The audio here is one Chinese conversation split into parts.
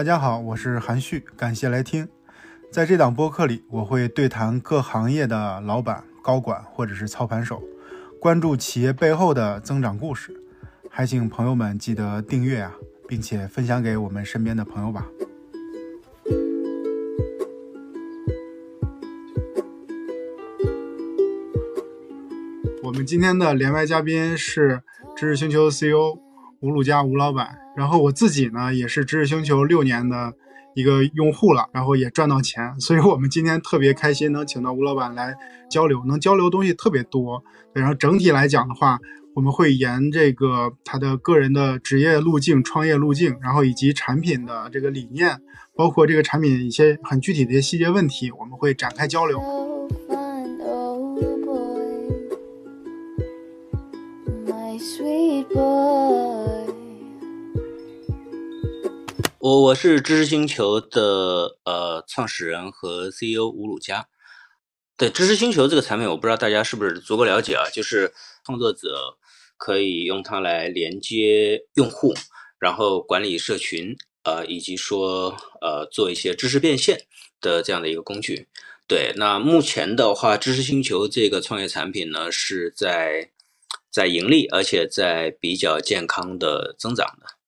大家好，我是韩旭，感谢来听。在这档播客里，我会对谈各行业的老板、高管或者是操盘手，关注企业背后的增长故事。还请朋友们记得订阅啊，并且分享给我们身边的朋友吧。我们今天的连麦嘉宾是知识星球 CEO 吴鲁佳吴老板，然后我自己呢也是知识星球六年的。一个用户了，然后也赚到钱，所以我们今天特别开心能请到吴老板来交流，能交流东西特别多。然后整体来讲的话，我们会沿这个他的个人的职业路径、创业路径，然后以及产品的这个理念，包括这个产品一些很具体的一些细节问题，我们会展开交流。我我是知识星球的呃创始人和 CEO 吴鲁佳。对知识星球这个产品，我不知道大家是不是足够了解啊？就是创作者可以用它来连接用户，然后管理社群，呃，以及说呃做一些知识变现的这样的一个工具。对，那目前的话，知识星球这个创业产品呢是在在盈利，而且在比较健康的增长的。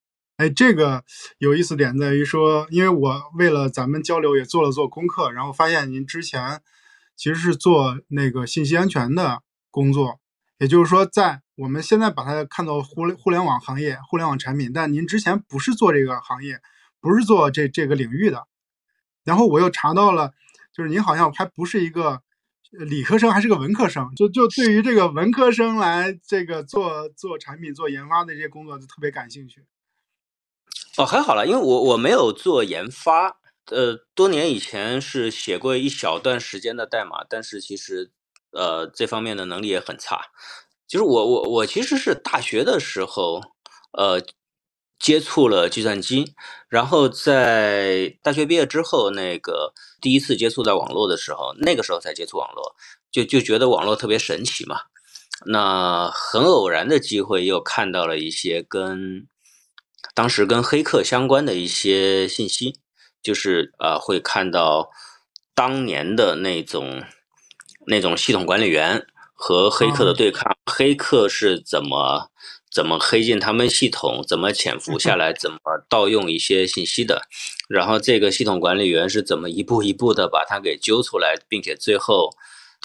哎，这个有意思点在于说，因为我为了咱们交流也做了做功课，然后发现您之前其实是做那个信息安全的工作，也就是说，在我们现在把它看作互联互联网行业、互联网产品，但您之前不是做这个行业，不是做这这个领域的。然后我又查到了，就是您好像还不是一个理科生，还是个文科生。就就对于这个文科生来这个做做产品、做研发的这些工作，就特别感兴趣。哦，还好了，因为我我没有做研发，呃，多年以前是写过一小段时间的代码，但是其实，呃，这方面的能力也很差。就是我我我其实是大学的时候，呃，接触了计算机，然后在大学毕业之后，那个第一次接触到网络的时候，那个时候才接触网络，就就觉得网络特别神奇嘛。那很偶然的机会，又看到了一些跟。当时跟黑客相关的一些信息，就是呃会看到当年的那种那种系统管理员和黑客的对抗，黑客是怎么怎么黑进他们系统，怎么潜伏下来，怎么盗用一些信息的，然后这个系统管理员是怎么一步一步的把他给揪出来，并且最后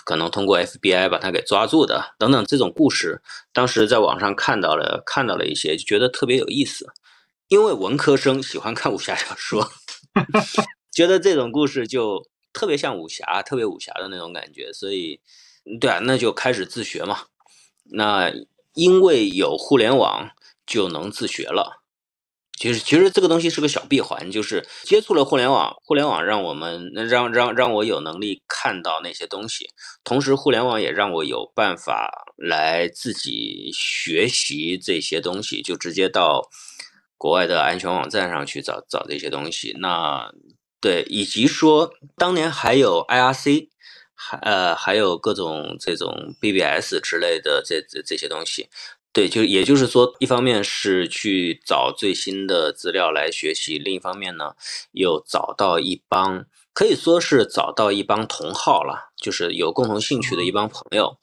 可能通过 FBI 把他给抓住的等等这种故事，当时在网上看到了看到了一些，就觉得特别有意思。因为文科生喜欢看武侠小说，觉得这种故事就特别像武侠，特别武侠的那种感觉，所以，对啊，那就开始自学嘛。那因为有互联网，就能自学了。其实，其实这个东西是个小闭环，就是接触了互联网，互联网让我们让让让我有能力看到那些东西，同时互联网也让我有办法来自己学习这些东西，就直接到。国外的安全网站上去找找这些东西，那对，以及说当年还有 IRC，还呃还有各种这种 BBS 之类的这这这些东西，对，就也就是说，一方面是去找最新的资料来学习，另一方面呢，又找到一帮可以说是找到一帮同好了，就是有共同兴趣的一帮朋友，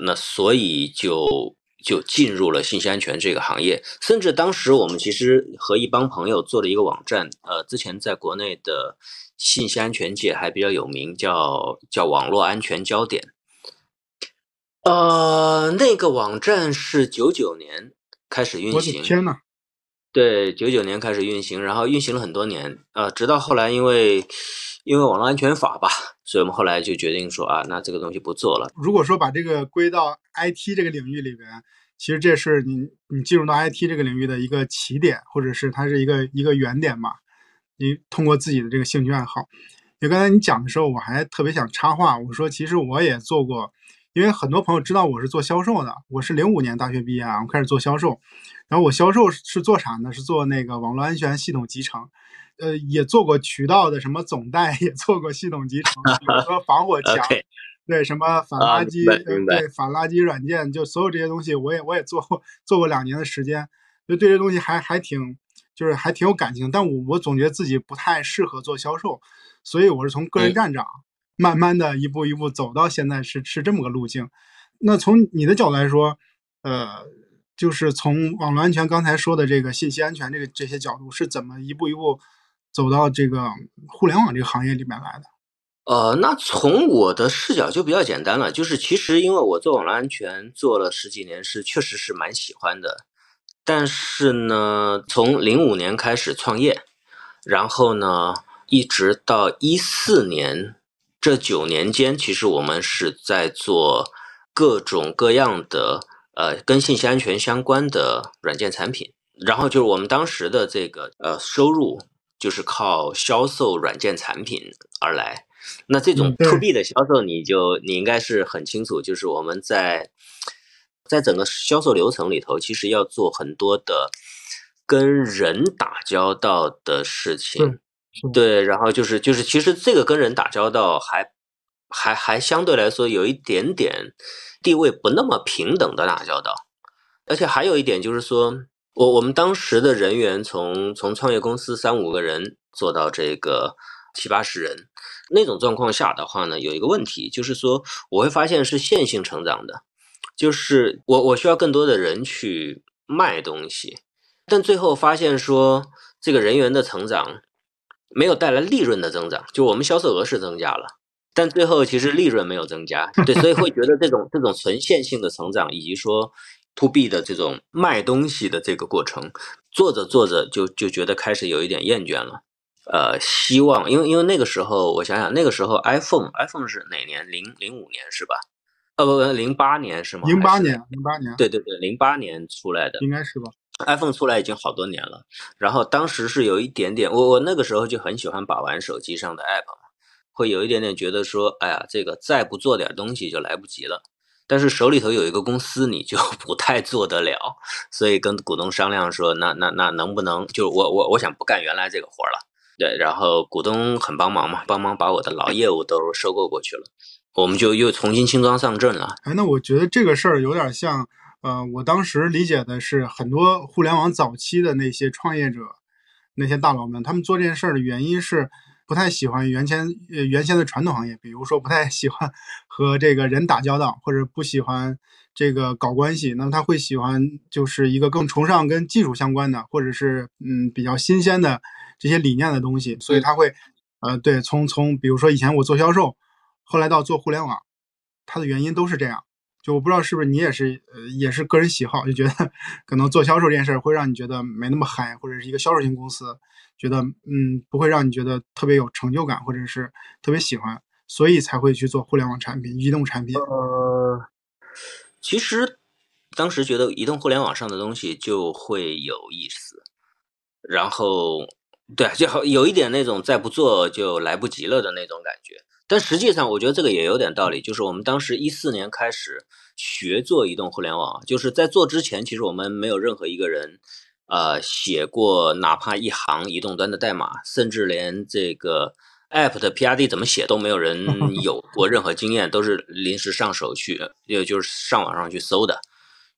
那所以就。就进入了信息安全这个行业，甚至当时我们其实和一帮朋友做了一个网站，呃，之前在国内的信息安全界还比较有名，叫叫网络安全焦点。呃，那个网站是九九年开始运行，天呐，对，九九年开始运行，然后运行了很多年，呃，直到后来因为因为网络安全法吧，所以我们后来就决定说啊，那这个东西不做了。如果说把这个归到 IT 这个领域里边。其实这是你你进入到 IT 这个领域的一个起点，或者是它是一个一个原点吧。你通过自己的这个兴趣爱好，就刚才你讲的时候，我还特别想插话，我说其实我也做过，因为很多朋友知道我是做销售的，我是零五年大学毕业啊，我开始做销售，然后我销售是做啥呢？是做那个网络安全系统集成，呃，也做过渠道的什么总代，也做过系统集成，比如说防火墙。对什么反垃圾，对反垃圾软件，就所有这些东西，我也我也做过做过两年的时间，就对这东西还还挺就是还挺有感情，但我我总觉得自己不太适合做销售，所以我是从个人站长慢慢的一步一步走到现在是是这么个路径。那从你的角度来说，呃，就是从网络安全刚才说的这个信息安全这个这些角度，是怎么一步一步走到这个互联网这个行业里面来的？呃，那从我的视角就比较简单了，就是其实因为我做网络安全做了十几年，是确实是蛮喜欢的。但是呢，从零五年开始创业，然后呢，一直到一四年这九年间，其实我们是在做各种各样的呃跟信息安全相关的软件产品。然后就是我们当时的这个呃收入，就是靠销售软件产品而来。那这种 to B 的销售，你就你应该是很清楚，就是我们在在整个销售流程里头，其实要做很多的跟人打交道的事情。对，然后就是就是，其实这个跟人打交道还还还相对来说有一点点地位不那么平等的打交道，而且还有一点就是说，我我们当时的人员从从创业公司三五个人做到这个七八十人。那种状况下的话呢，有一个问题，就是说我会发现是线性成长的，就是我我需要更多的人去卖东西，但最后发现说这个人员的成长没有带来利润的增长，就我们销售额是增加了，但最后其实利润没有增加，对，所以会觉得这种这种纯线性的成长以及说 to B 的这种卖东西的这个过程，做着做着就就觉得开始有一点厌倦了。呃，希望，因为因为那个时候，我想想，那个时候 iPhone，iPhone 是哪年？零零五年是吧？呃，不不，零八年是吗？零八年，零八年。对对对，零八年出来的，应该是吧？iPhone 出来已经好多年了，然后当时是有一点点，我我那个时候就很喜欢把玩手机上的 App 嘛，会有一点点觉得说，哎呀，这个再不做点东西就来不及了。但是手里头有一个公司，你就 不太做得了，所以跟股东商量说，那那那能不能，就我我我想不干原来这个活了。对，然后股东很帮忙嘛，帮忙把我的老业务都收购过去了，我们就又重新轻装上阵了。哎，那我觉得这个事儿有点像，呃，我当时理解的是，很多互联网早期的那些创业者、那些大佬们，他们做这件事儿的原因是不太喜欢原先呃原先的传统行业，比如说不太喜欢和这个人打交道，或者不喜欢这个搞关系，那么他会喜欢就是一个更崇尚跟技术相关的，或者是嗯比较新鲜的。这些理念的东西，所以他会，呃，对，从从比如说以前我做销售，后来到做互联网，它的原因都是这样。就我不知道是不是你也是，呃，也是个人喜好，就觉得 可能做销售这件事儿会让你觉得没那么嗨，或者是一个销售型公司，觉得嗯不会让你觉得特别有成就感，或者是特别喜欢，所以才会去做互联网产品、移动产品。呃，其实当时觉得移动互联网上的东西就会有意思，然后。对，就好有一点那种再不做就来不及了的那种感觉。但实际上，我觉得这个也有点道理。就是我们当时一四年开始学做移动互联网，就是在做之前，其实我们没有任何一个人，呃，写过哪怕一行移动端的代码，甚至连这个 App 的 PRD 怎么写都没有人 有过任何经验，都是临时上手去，也就是上网上去搜的。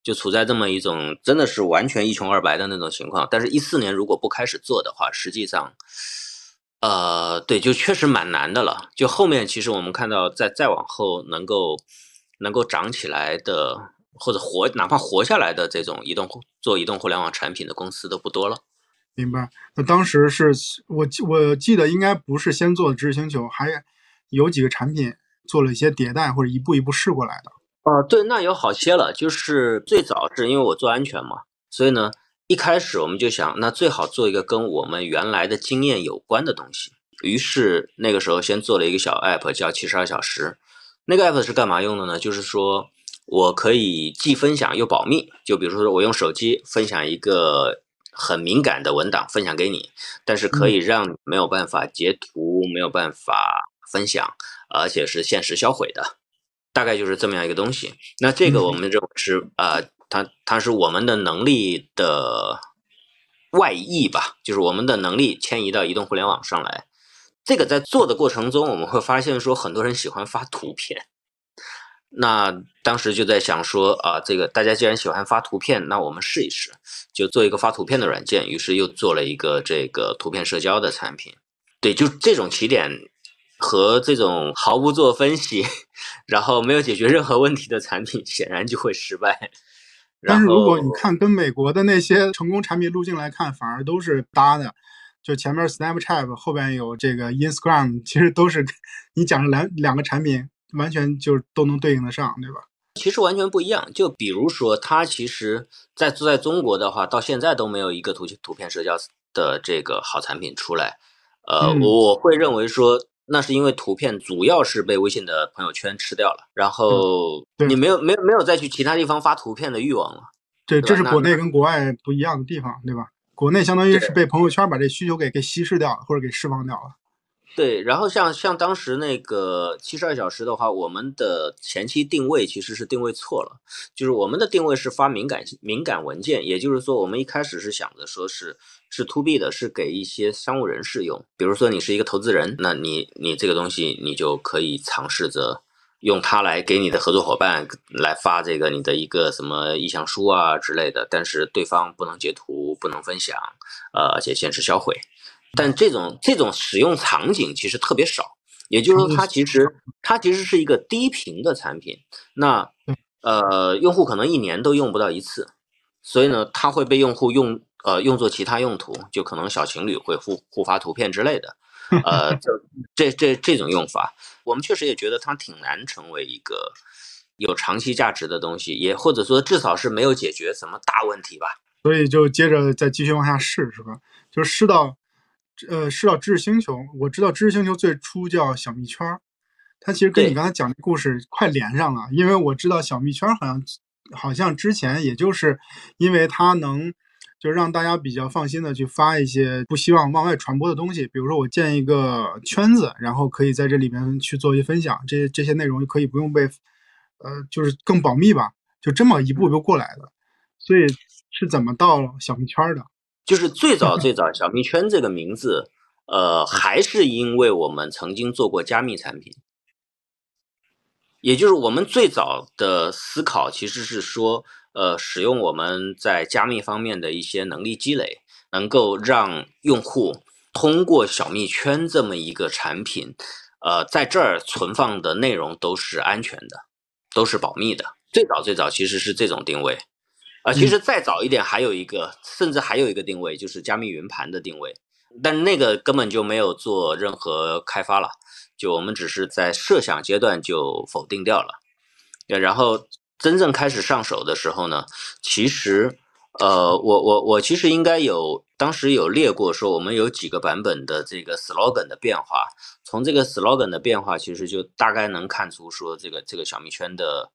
就处在这么一种真的是完全一穷二白的那种情况，但是，一四年如果不开始做的话，实际上，呃，对，就确实蛮难的了。就后面其实我们看到，再再往后能够能够涨起来的，或者活哪怕活下来的这种移动做移动互联网产品的公司都不多了。明白。那当时是我记我记得应该不是先做的知识星球，还有几个产品做了一些迭代或者一步一步试过来的。哦，对，那有好些了。就是最早是因为我做安全嘛，所以呢，一开始我们就想，那最好做一个跟我们原来的经验有关的东西。于是那个时候先做了一个小 app，叫七十二小时。那个 app 是干嘛用的呢？就是说我可以既分享又保密。就比如说我用手机分享一个很敏感的文档分享给你，但是可以让你没有办法截图，没有办法分享，而且是限时销毁的。大概就是这么样一个东西，那这个我们认为是啊，它它是我们的能力的外溢吧，就是我们的能力迁移到移动互联网上来。这个在做的过程中，我们会发现说，很多人喜欢发图片，那当时就在想说啊，这个大家既然喜欢发图片，那我们试一试，就做一个发图片的软件。于是又做了一个这个图片社交的产品。对，就这种起点和这种毫不做分析，然后没有解决任何问题的产品，显然就会失败。但是如果你看跟美国的那些成功产品路径来看，反而都是搭的。就前面 Snapchat 后边有这个 Instagram，其实都是 你讲的两两个产品，完全就都能对应得上，对吧？其实完全不一样。就比如说，它其实在在中国的话，到现在都没有一个图图片社交的这个好产品出来。呃，我会认为说，那是因为图片主要是被微信的朋友圈吃掉了，然后你没有没有没有再去其他地方发图片的欲望了。对，这是国内跟国外不一样的地方，对吧？国内相当于是被朋友圈把这需求给给稀释掉了，或者给释放掉了。对，然后像像当时那个七十二小时的话，我们的前期定位其实是定位错了，就是我们的定位是发敏感敏感文件，也就是说，我们一开始是想着说是是 to B 的，是给一些商务人士用，比如说你是一个投资人，那你你这个东西你就可以尝试着用它来给你的合作伙伴来发这个你的一个什么意向书啊之类的，但是对方不能截图，不能分享，呃，而且限时销毁。但这种这种使用场景其实特别少，也就是说，它其实它其实是一个低频的产品。那呃，用户可能一年都用不到一次，所以呢，它会被用户用呃用作其他用途，就可能小情侣会互互发图片之类的。呃，就这这这种用法，我们确实也觉得它挺难成为一个有长期价值的东西，也或者说至少是没有解决什么大问题吧。所以就接着再继续往下试，是吧？就试到。呃，说到知识星球，我知道知识星球最初叫小蜜圈儿，它其实跟你刚才讲的故事快连上了，因为我知道小蜜圈好像好像之前也就是因为它能就让大家比较放心的去发一些不希望往外传播的东西，比如说我建一个圈子，然后可以在这里面去做一些分享，这这些内容可以不用被呃就是更保密吧，就这么一步步过来的，所以是怎么到小蜜圈的？就是最早最早小蜜圈这个名字，呃，还是因为我们曾经做过加密产品，也就是我们最早的思考其实是说，呃，使用我们在加密方面的一些能力积累，能够让用户通过小蜜圈这么一个产品，呃，在这儿存放的内容都是安全的，都是保密的。最早最早其实是这种定位。啊，其实再早一点还有一个，甚至还有一个定位，就是加密云盘的定位，但那个根本就没有做任何开发了，就我们只是在设想阶段就否定掉了。然后真正开始上手的时候呢，其实，呃，我我我其实应该有当时有列过，说我们有几个版本的这个 slogan 的变化，从这个 slogan 的变化，其实就大概能看出说这个这个小蜜圈的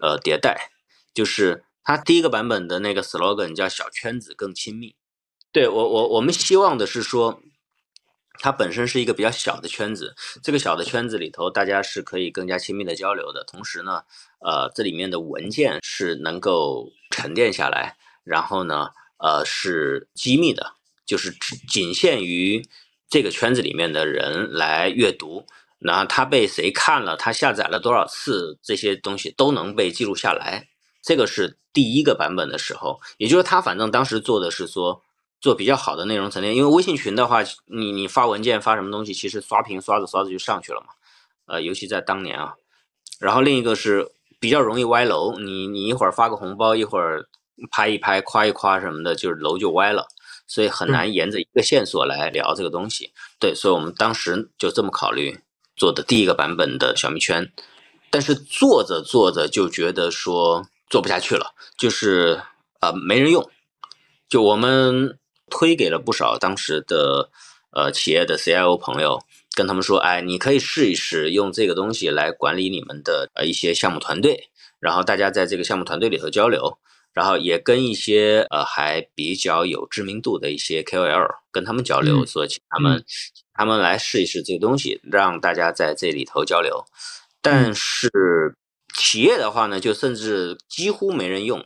呃迭代，就是。它第一个版本的那个 slogan 叫“小圈子更亲密”，对我我我们希望的是说，它本身是一个比较小的圈子，这个小的圈子里头，大家是可以更加亲密的交流的。同时呢，呃，这里面的文件是能够沉淀下来，然后呢，呃，是机密的，就是仅限于这个圈子里面的人来阅读。然后它被谁看了，它下载了多少次，这些东西都能被记录下来。这个是第一个版本的时候，也就是他反正当时做的是说做比较好的内容沉淀，因为微信群的话，你你发文件发什么东西，其实刷屏刷着刷着就上去了嘛，呃，尤其在当年啊。然后另一个是比较容易歪楼，你你一会儿发个红包，一会儿拍一拍夸一夸什么的，就是楼就歪了，所以很难沿着一个线索来聊这个东西。对，所以我们当时就这么考虑做的第一个版本的小蜜圈，但是做着做着就觉得说。做不下去了，就是呃没人用，就我们推给了不少当时的呃企业的 CIO 朋友，跟他们说，哎，你可以试一试用这个东西来管理你们的呃一些项目团队，然后大家在这个项目团队里头交流，然后也跟一些呃还比较有知名度的一些 KOL 跟他们交流，说请他们他们来试一试这个东西，让大家在这里头交流，但是。企业的话呢，就甚至几乎没人用，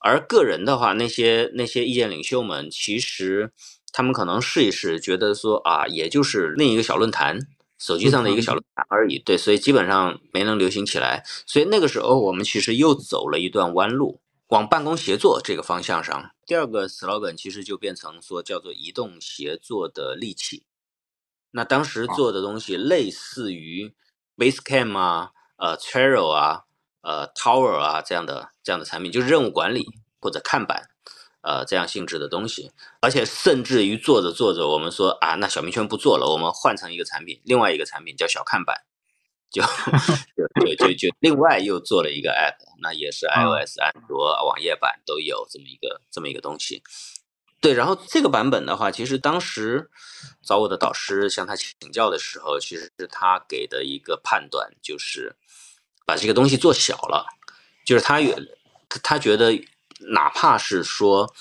而个人的话，那些那些意见领袖们，其实他们可能试一试，觉得说啊，也就是另一个小论坛，手机上的一个小论坛而已。对，所以基本上没能流行起来。所以那个时候我们其实又走了一段弯路，往办公协作这个方向上。第二个 slogan 其实就变成说叫做移动协作的利器。那当时做的东西类似于 Basecamp 啊、呃 Trello 啊、呃 Tower 啊这样的这样的产品，就是任务管理或者看板。呃，这样性质的东西，而且甚至于做着做着，我们说啊，那小明圈不做了，我们换成一个产品，另外一个产品叫小看板，就 就就就另外又做了一个 app，那也是 iOS、安卓、网页版都有这么一个这么一个东西。对，然后这个版本的话，其实当时找我的导师向他请教的时候，其实是他给的一个判断，就是把这个东西做小了，就是他也他觉得。哪怕是说，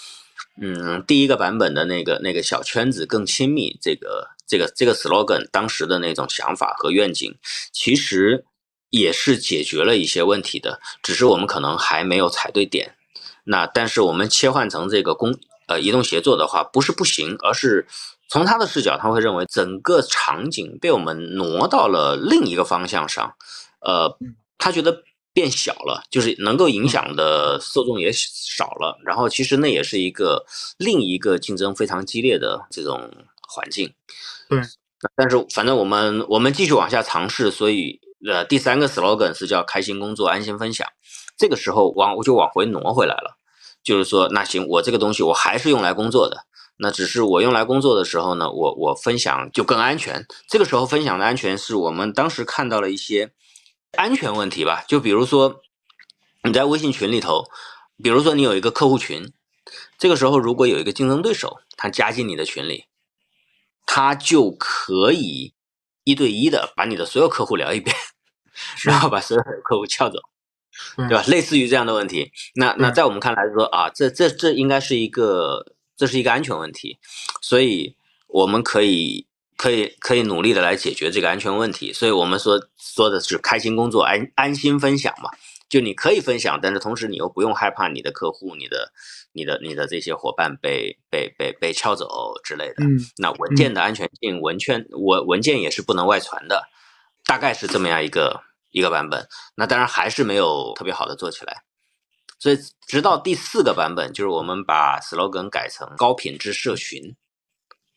嗯，第一个版本的那个那个小圈子更亲密，这个这个这个 slogan 当时的那种想法和愿景，其实也是解决了一些问题的，只是我们可能还没有踩对点。那但是我们切换成这个公呃移动协作的话，不是不行，而是从他的视角，他会认为整个场景被我们挪到了另一个方向上，呃，他觉得。变小了，就是能够影响的受众也少了。然后其实那也是一个另一个竞争非常激烈的这种环境。对，但是反正我们我们继续往下尝试。所以呃，第三个 slogan 是叫开心工作，安心分享。这个时候往我就往回挪回来了，就是说那行，我这个东西我还是用来工作的。那只是我用来工作的时候呢，我我分享就更安全。这个时候分享的安全是我们当时看到了一些。安全问题吧，就比如说你在微信群里头，比如说你有一个客户群，这个时候如果有一个竞争对手他加进你的群里，他就可以一对一的把你的所有客户聊一遍，然后把所有的客户撬走，对吧？类似于这样的问题，那那在我们看来说啊，这这这应该是一个这是一个安全问题，所以我们可以。可以可以努力的来解决这个安全问题，所以我们说说的是开心工作，安安心分享嘛。就你可以分享，但是同时你又不用害怕你的客户、你的、你的、你的这些伙伴被被被被撬走之类的。嗯，那文件的安全性，文件文文件也是不能外传的，大概是这么样一个一个版本。那当然还是没有特别好的做起来，所以直到第四个版本，就是我们把 slogan 改成高品质社群。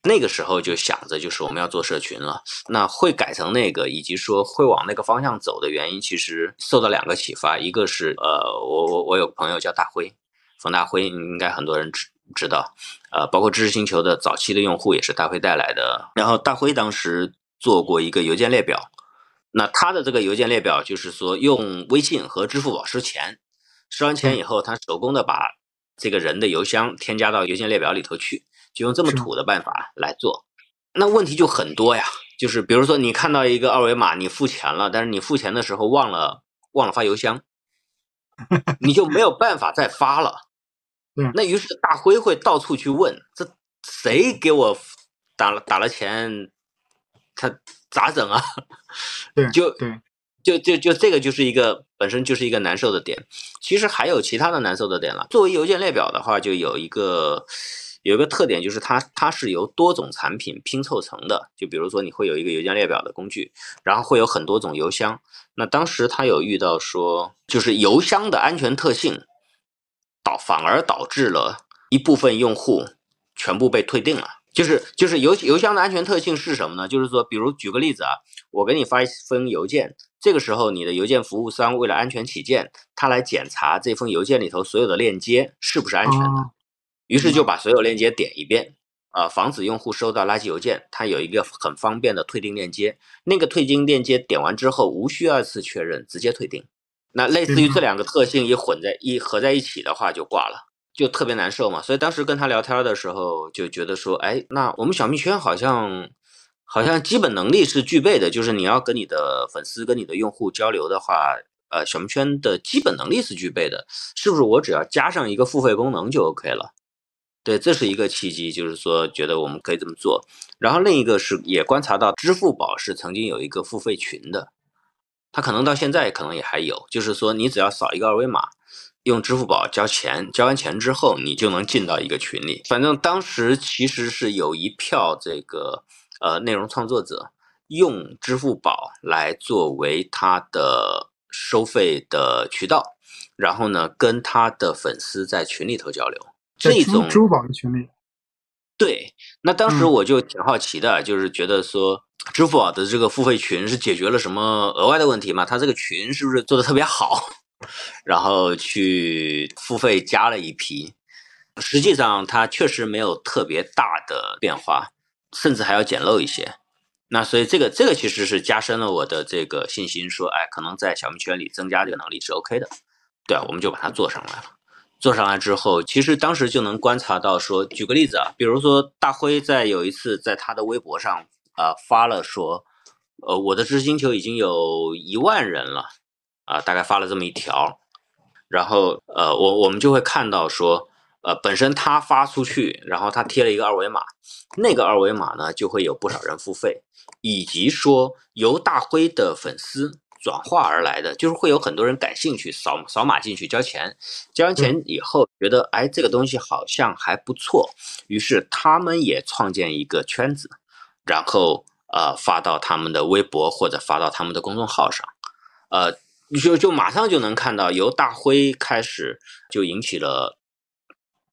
那个时候就想着，就是我们要做社群了。那会改成那个，以及说会往那个方向走的原因，其实受到两个启发。一个是，呃，我我我有朋友叫大辉，冯大辉，应该很多人知知道。呃，包括知识星球的早期的用户也是大辉带来的。然后大辉当时做过一个邮件列表，那他的这个邮件列表就是说用微信和支付宝收钱，收完钱以后，他手工的把这个人的邮箱添加到邮件列表里头去。就用这么土的办法来做，那问题就很多呀。就是比如说，你看到一个二维码，你付钱了，但是你付钱的时候忘了忘了发邮箱，你就没有办法再发了。那于是大辉会到处去问，这谁给我打了打了钱，他咋整啊？对，就对，就就就这个就是一个本身就是一个难受的点。其实还有其他的难受的点了。作为邮件列表的话，就有一个。有一个特点就是它它是由多种产品拼凑成的，就比如说你会有一个邮件列表的工具，然后会有很多种邮箱。那当时他有遇到说，就是邮箱的安全特性导反而导致了一部分用户全部被退订了。就是就是邮邮箱的安全特性是什么呢？就是说，比如举个例子啊，我给你发一封邮件，这个时候你的邮件服务商为了安全起见，他来检查这封邮件里头所有的链接是不是安全的。于是就把所有链接点一遍，啊，防止用户收到垃圾邮件。它有一个很方便的退订链接，那个退订链接点完之后无需二次确认，直接退订。那类似于这两个特性一混在一合在一起的话就挂了，就特别难受嘛。所以当时跟他聊天的时候就觉得说，哎，那我们小蜜圈好像好像基本能力是具备的，就是你要跟你的粉丝跟你的用户交流的话，呃，小蜜圈的基本能力是具备的，是不是？我只要加上一个付费功能就 OK 了。对，这是一个契机，就是说觉得我们可以这么做。然后另一个是也观察到，支付宝是曾经有一个付费群的，它可能到现在可能也还有。就是说，你只要扫一个二维码，用支付宝交钱，交完钱之后，你就能进到一个群里。反正当时其实是有一票这个呃内容创作者，用支付宝来作为他的收费的渠道，然后呢，跟他的粉丝在群里头交流。这种支付宝的群里。对，那当时我就挺好奇的，就是觉得说，支付宝的这个付费群是解决了什么额外的问题吗？它这个群是不是做的特别好？然后去付费加了一批，实际上它确实没有特别大的变化，甚至还要简陋一些。那所以这个这个其实是加深了我的这个信心，说，哎，可能在小米圈里增加这个能力是 OK 的。对啊，我们就把它做上来了。做上来之后，其实当时就能观察到，说举个例子啊，比如说大辉在有一次在他的微博上啊发了说，呃，我的知识星球已经有一万人了，啊，大概发了这么一条，然后呃，我我们就会看到说，呃，本身他发出去，然后他贴了一个二维码，那个二维码呢就会有不少人付费，以及说由大辉的粉丝。转化而来的就是会有很多人感兴趣，扫扫码进去交钱，交完钱以后觉得哎这个东西好像还不错，于是他们也创建一个圈子，然后呃发到他们的微博或者发到他们的公众号上，呃就就马上就能看到由大辉开始就引起了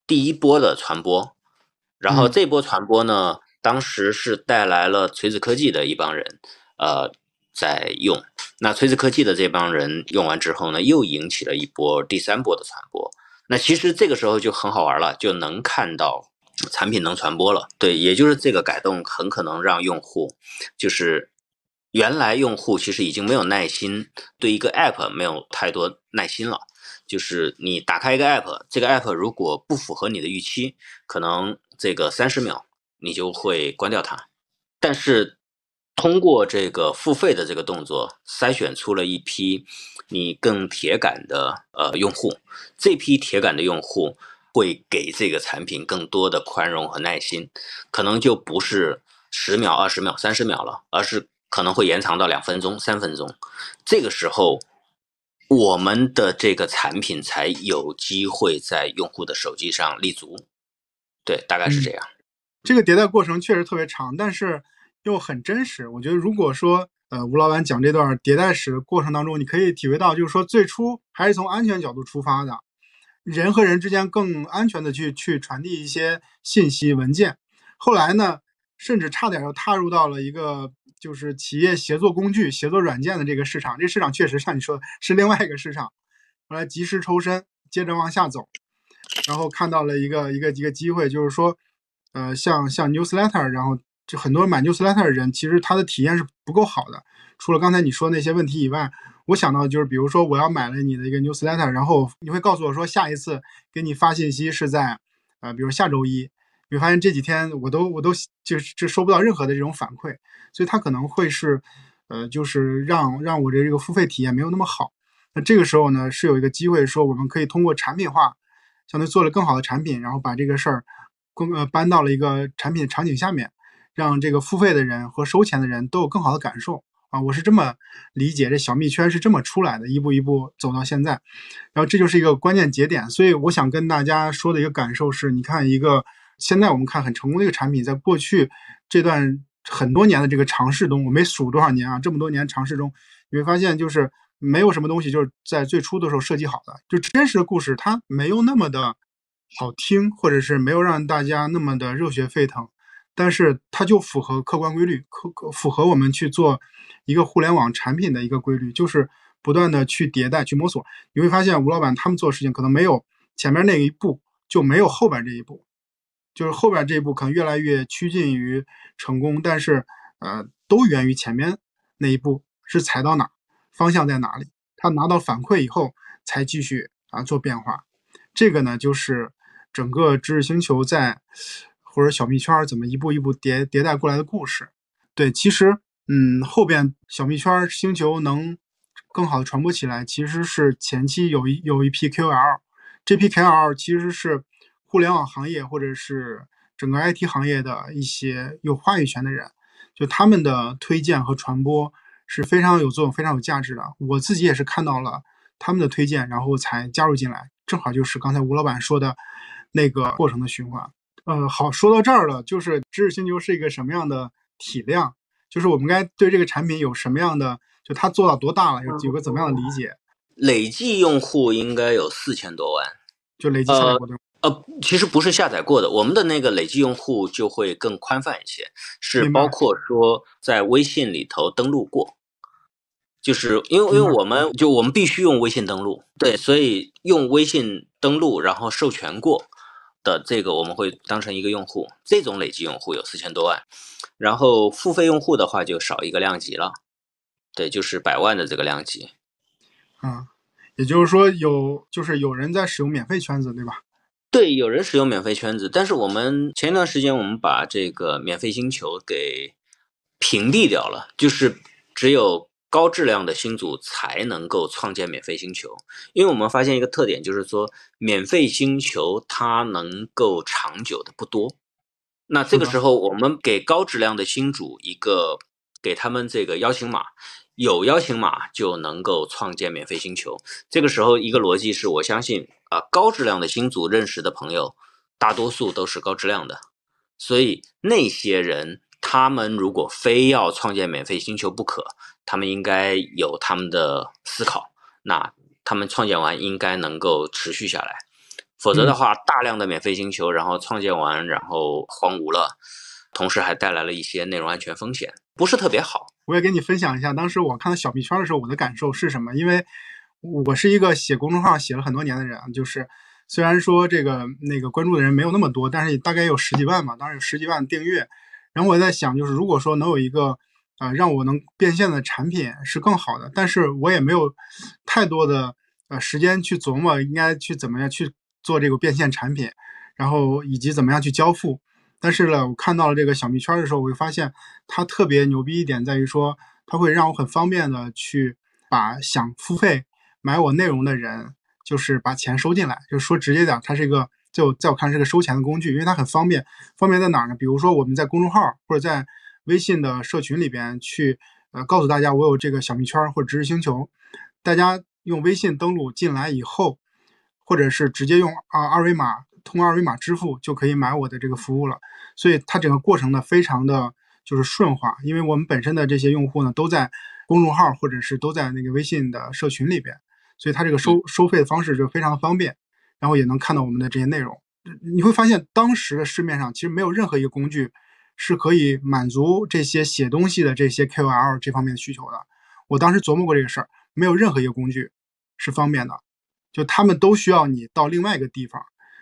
第一波的传播，然后这波传播呢，当时是带来了锤子科技的一帮人，呃。在用那锤子科技的这帮人用完之后呢，又引起了一波第三波的传播。那其实这个时候就很好玩了，就能看到产品能传播了。对，也就是这个改动很可能让用户，就是原来用户其实已经没有耐心，对一个 app 没有太多耐心了。就是你打开一个 app，这个 app 如果不符合你的预期，可能这个三十秒你就会关掉它。但是通过这个付费的这个动作，筛选出了一批你更铁杆的呃用户，这批铁杆的用户会给这个产品更多的宽容和耐心，可能就不是十秒、二十秒、三十秒了，而是可能会延长到两分钟、三分钟。这个时候，我们的这个产品才有机会在用户的手机上立足。对，大概是这样。这个迭代过程确实特别长，但是。又很真实，我觉得如果说，呃，吴老板讲这段迭代史的过程当中，你可以体会到，就是说最初还是从安全角度出发的，人和人之间更安全的去去传递一些信息文件。后来呢，甚至差点又踏入到了一个就是企业协作工具、协作软件的这个市场。这市场确实像你说的是另外一个市场。后来及时抽身，接着往下走，然后看到了一个一个一个机会，就是说，呃，像像 newsletter，然后。就很多买 newsletter 的人，其实他的体验是不够好的。除了刚才你说那些问题以外，我想到就是，比如说我要买了你的一个 newsletter，然后你会告诉我说下一次给你发信息是在，呃，比如下周一，你会发现这几天我都我都就是就收不到任何的这种反馈，所以他可能会是，呃，就是让让我的这个付费体验没有那么好。那这个时候呢，是有一个机会说我们可以通过产品化，相对做了更好的产品，然后把这个事儿，公呃搬到了一个产品场景下面。让这个付费的人和收钱的人都有更好的感受啊！我是这么理解，这小蜜圈是这么出来的，一步一步走到现在，然后这就是一个关键节点。所以我想跟大家说的一个感受是，你看一个现在我们看很成功的一个产品，在过去这段很多年的这个尝试中，我没数多少年啊，这么多年尝试中，你会发现就是没有什么东西就是在最初的时候设计好的，就真实的故事它没有那么的好听，或者是没有让大家那么的热血沸腾。但是它就符合客观规律，客符合我们去做一个互联网产品的一个规律，就是不断的去迭代、去摸索。你会发现吴老板他们做事情可能没有前面那一步，就没有后边这一步，就是后边这一步可能越来越趋近于成功，但是呃，都源于前面那一步是踩到哪，方向在哪里，他拿到反馈以后才继续啊做变化。这个呢，就是整个知识星球在。或者小蜜圈怎么一步一步迭迭代过来的故事？对，其实，嗯，后边小蜜圈星球能更好的传播起来，其实是前期有一有一批 KOL，这批 KOL 其实是互联网行业或者是整个 IT 行业的一些有话语权的人，就他们的推荐和传播是非常有作用、非常有价值的。我自己也是看到了他们的推荐，然后才加入进来，正好就是刚才吴老板说的那个过程的循环。呃，好，说到这儿了，就是知识星球是一个什么样的体量？就是我们该对这个产品有什么样的，就它做到多大了，有有个怎么样的理解？累计用户应该有四千多万，就累计下载过的。呃，其实不是下载过的，我们的那个累计用户就会更宽泛一些，是包括说在微信里头登录过，就是因为因为我们就我们必须用微信登录，对，所以用微信登录然后授权过的这个我们会当成一个用户，这种累计用户有四千多万，然后付费用户的话就少一个量级了，对，就是百万的这个量级，啊，也就是说有就是有人在使用免费圈子，对吧？对，有人使用免费圈子，但是我们前一段时间我们把这个免费星球给屏蔽掉了，就是只有高质量的星组才能够创建免费星球，因为我们发现一个特点，就是说免费星球它能够长久的不多，那这个时候我们给高质量的星主一个给他们这个邀请码。有邀请码就能够创建免费星球。这个时候，一个逻辑是我相信啊，高质量的星组认识的朋友，大多数都是高质量的。所以那些人，他们如果非要创建免费星球不可，他们应该有他们的思考。那他们创建完应该能够持续下来，否则的话，大量的免费星球，然后创建完然后荒芜了，同时还带来了一些内容安全风险，不是特别好。我也跟你分享一下，当时我看到小币圈的时候，我的感受是什么？因为我是一个写公众号写了很多年的人，就是虽然说这个那个关注的人没有那么多，但是大概有十几万嘛，当然有十几万订阅。然后我在想，就是如果说能有一个呃让我能变现的产品是更好的，但是我也没有太多的呃时间去琢磨应该去怎么样去做这个变现产品，然后以及怎么样去交付。但是呢，我看到了这个小币圈的时候，我就发现它特别牛逼一点在于说，它会让我很方便的去把想付费买我内容的人，就是把钱收进来。就是说直接点，它是一个就在我看是个收钱的工具，因为它很方便。方便在哪儿呢？比如说我们在公众号或者在微信的社群里边去呃告诉大家我有这个小币圈或者知识星球，大家用微信登录进来以后，或者是直接用啊二维码。通过二维码支付就可以买我的这个服务了，所以它整个过程呢非常的就是顺滑，因为我们本身的这些用户呢都在公众号或者是都在那个微信的社群里边，所以它这个收收费的方式就非常方便，然后也能看到我们的这些内容。你会发现当时的市面上其实没有任何一个工具是可以满足这些写东西的这些 KOL 这方面的需求的。我当时琢磨过这个事儿，没有任何一个工具是方便的，就他们都需要你到另外一个地方。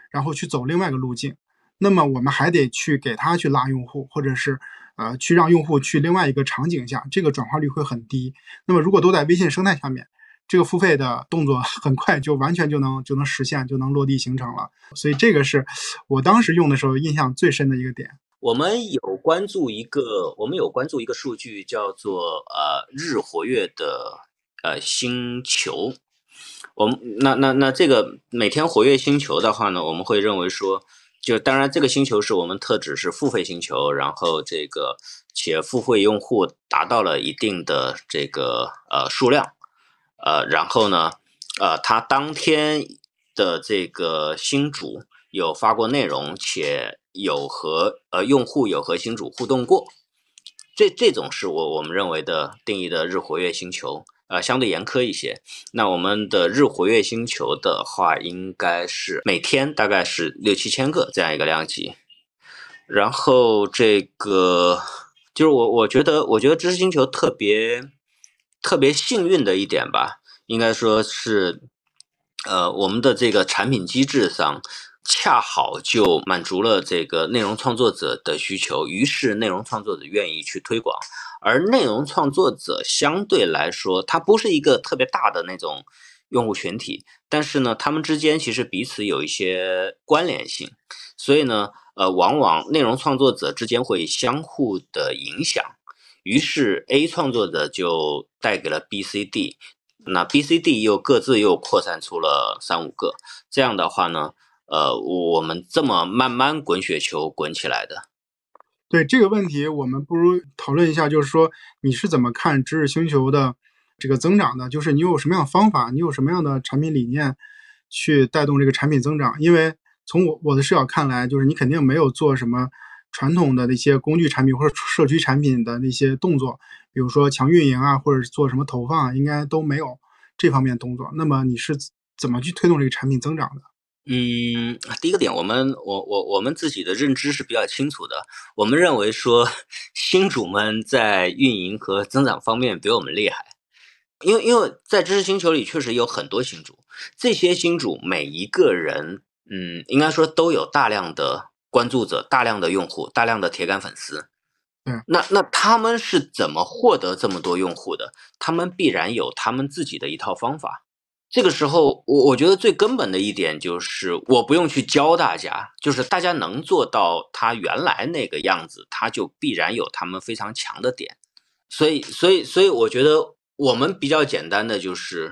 然后去走另外一个路径，那么我们还得去给他去拉用户，或者是呃去让用户去另外一个场景下，这个转化率会很低。那么如果都在微信生态下面，这个付费的动作 很快就完全就能就能实现，就能落地形成了。所以这个是我当时用的时候印象最深的一个点。我们有关注一个，我们有关注一个数据叫做呃日活跃的呃星球。我们那那那这个每天活跃星球的话呢，我们会认为说，就当然这个星球是我们特指是付费星球，然后这个且付费用户达到了一定的这个呃数量，呃，然后呢，呃，他当天的这个星主有发过内容，且有和呃用户有和星主互动过，这这种是我我们认为的定义的日活跃星球。呃，相对严苛一些。那我们的日活跃星球的话，应该是每天大概是六七千个这样一个量级。然后这个就是我我觉得，我觉得知识星球特别特别幸运的一点吧，应该说是，呃，我们的这个产品机制上。恰好就满足了这个内容创作者的需求，于是内容创作者愿意去推广。而内容创作者相对来说，它不是一个特别大的那种用户群体，但是呢，他们之间其实彼此有一些关联性，所以呢，呃，往往内容创作者之间会相互的影响。于是 A 创作者就带给了 B、C、D，那 B、C、D 又各自又扩散出了三五个，这样的话呢？呃，我们这么慢慢滚雪球滚起来的，对这个问题，我们不如讨论一下，就是说你是怎么看知识星球的这个增长的？就是你有什么样的方法，你有什么样的产品理念去带动这个产品增长？因为从我我的视角看来，就是你肯定没有做什么传统的那些工具产品或者社区产品的那些动作，比如说强运营啊，或者是做什么投放啊，应该都没有这方面动作。那么你是怎么去推动这个产品增长的？嗯，第一个点，我们我我我们自己的认知是比较清楚的。我们认为说，新主们在运营和增长方面比我们厉害，因为因为在知识星球里确实有很多新主，这些新主每一个人，嗯，应该说都有大量的关注者、大量的用户、大量的铁杆粉丝。嗯，那那他们是怎么获得这么多用户的？他们必然有他们自己的一套方法。这个时候，我我觉得最根本的一点就是，我不用去教大家，就是大家能做到他原来那个样子，他就必然有他们非常强的点。所以，所以，所以，我觉得我们比较简单的就是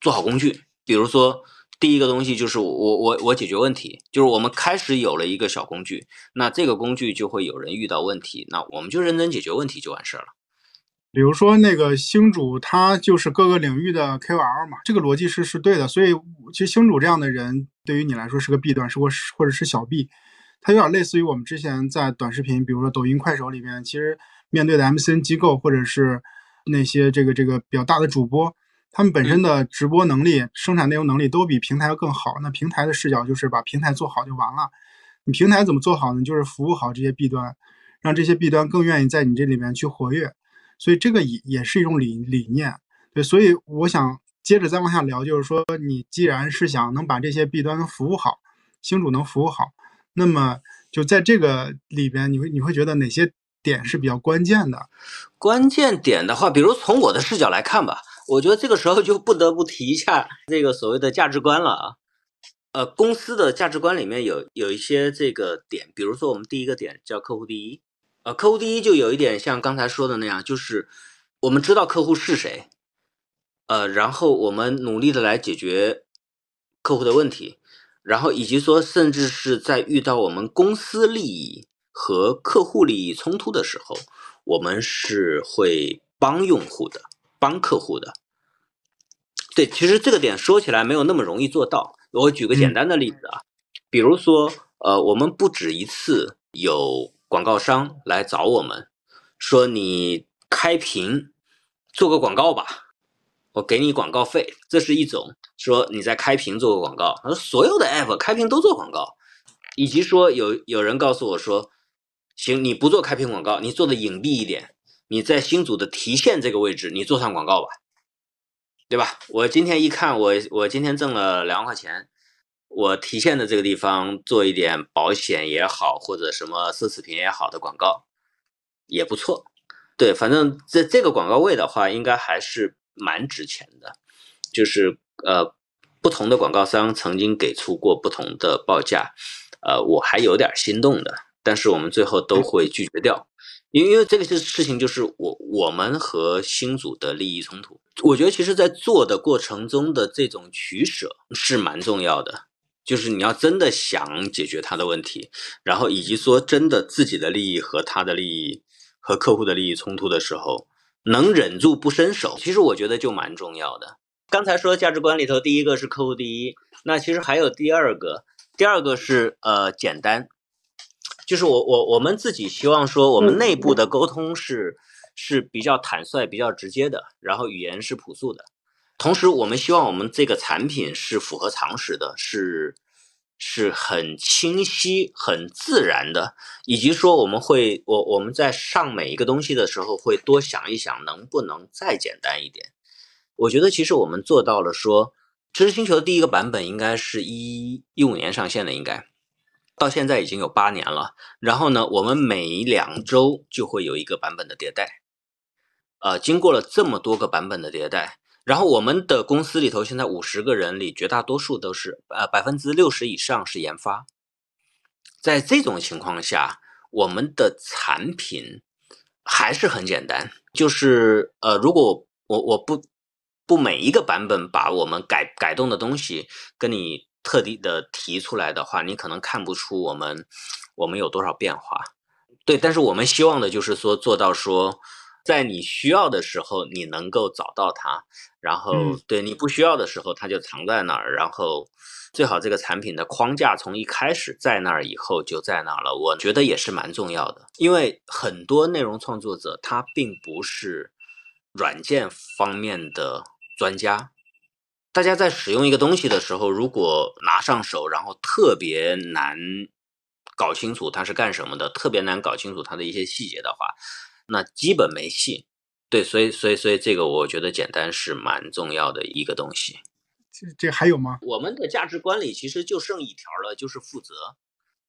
做好工具。比如说，第一个东西就是我我我解决问题，就是我们开始有了一个小工具，那这个工具就会有人遇到问题，那我们就认真解决问题就完事儿了。比如说那个星主，他就是各个领域的 KOL 嘛，这个逻辑是是对的。所以其实星主这样的人对于你来说是个弊端，是或或者是小弊。他有点类似于我们之前在短视频，比如说抖音、快手里面，其实面对的 MCN 机构或者是那些这个这个比较大的主播，他们本身的直播能力、生产内容能力都比平台要更好。那平台的视角就是把平台做好就完了。你平台怎么做好呢？就是服务好这些弊端，让这些弊端更愿意在你这里面去活跃。所以这个也也是一种理理念，对，所以我想接着再往下聊，就是说，你既然是想能把这些弊端服务好，星主能服务好，那么就在这个里边，你会你会觉得哪些点是比较关键的？关键点的话，比如从我的视角来看吧，我觉得这个时候就不得不提一下这个所谓的价值观了啊。呃，公司的价值观里面有有一些这个点，比如说我们第一个点叫客户第一。呃，客户第一就有一点像刚才说的那样，就是我们知道客户是谁，呃，然后我们努力的来解决客户的问题，然后以及说，甚至是在遇到我们公司利益和客户利益冲突的时候，我们是会帮用户的，帮客户的。对，其实这个点说起来没有那么容易做到。我举个简单的例子啊，比如说，呃，我们不止一次有。广告商来找我们，说你开屏做个广告吧，我给你广告费。这是一种说你在开屏做个广告，说所有的 app 开屏都做广告，以及说有有人告诉我说，行，你不做开屏广告，你做的隐蔽一点，你在新组的提现这个位置，你做上广告吧，对吧？我今天一看，我我今天挣了两万块钱。我提现的这个地方做一点保险也好，或者什么奢侈品也好的广告，也不错。对，反正这这个广告位的话，应该还是蛮值钱的。就是呃，不同的广告商曾经给出过不同的报价，呃，我还有点心动的，但是我们最后都会拒绝掉，因为因为这个事事情就是我我们和新组的利益冲突。我觉得其实，在做的过程中的这种取舍是蛮重要的。就是你要真的想解决他的问题，然后以及说真的自己的利益和他的利益和客户的利益冲突的时候，能忍住不伸手，其实我觉得就蛮重要的。刚才说价值观里头，第一个是客户第一，那其实还有第二个，第二个是呃简单，就是我我我们自己希望说我们内部的沟通是是比较坦率、比较直接的，然后语言是朴素的。同时，我们希望我们这个产品是符合常识的，是是很清晰、很自然的，以及说我们会，我我们在上每一个东西的时候，会多想一想，能不能再简单一点。我觉得其实我们做到了。说知识星球的第一个版本应该是一一五年上线的，应该到现在已经有八年了。然后呢，我们每两周就会有一个版本的迭代。呃，经过了这么多个版本的迭代。然后我们的公司里头现在五十个人里，绝大多数都是呃百分之六十以上是研发。在这种情况下，我们的产品还是很简单，就是呃如果我我不不每一个版本把我们改改动的东西跟你特地的提出来的话，你可能看不出我们我们有多少变化。对，但是我们希望的就是说做到说。在你需要的时候你能够找到它，然后嗯对你不需要的时候它就藏在那儿，然后最好这个产品的框架从一开始在那儿，以后就在那儿了。我觉得也是蛮重要的，因为很多内容创作者他并不是软件方面的专家。大家在使用一个东西的时候，如果拿上手，然后特别难搞清楚它是干什么的，特别难搞清楚它的一些细节的话，那基本没戏。对，所以所以所以这个我觉得简单是蛮重要的一个东西。这这还有吗？我们的价值观里其实就剩一条了，就是负责。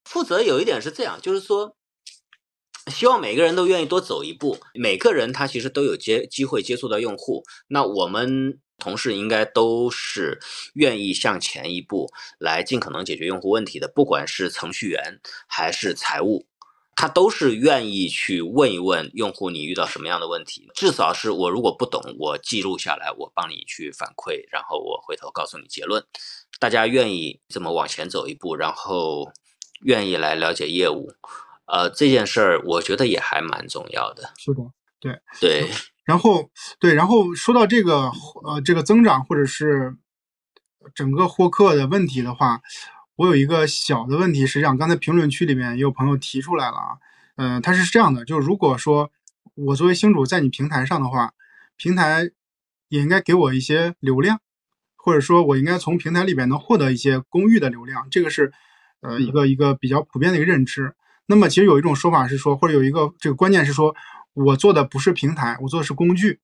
负责有一点是这样，就是说，希望每个人都愿意多走一步。每个人他其实都有接机会接触到用户，那我们同事应该都是愿意向前一步，来尽可能解决用户问题的，不管是程序员还是财务。他都是愿意去问一问用户你遇到什么样的问题，至少是我如果不懂，我记录下来，我帮你去反馈，然后我回头告诉你结论。大家愿意这么往前走一步，然后愿意来了解业务，呃，这件事儿我觉得也还蛮重要的。是的，对对，然后对，然后说到这个呃这个增长或者是整个获客的问题的话，我有一个小的问题，实际上刚才评论区里面也有朋友提出来了啊，嗯、他是这样的，就是如果说我作为星主在你平台上的话，平台也应该给我一些流量，或者说我应该从平台里边能获得一些公域的流量，这个是呃一个一个比较普遍的一个认知。那么其实有一种说法是说，或者有一个这个观念是说，我做的不是平台，我做的是工具，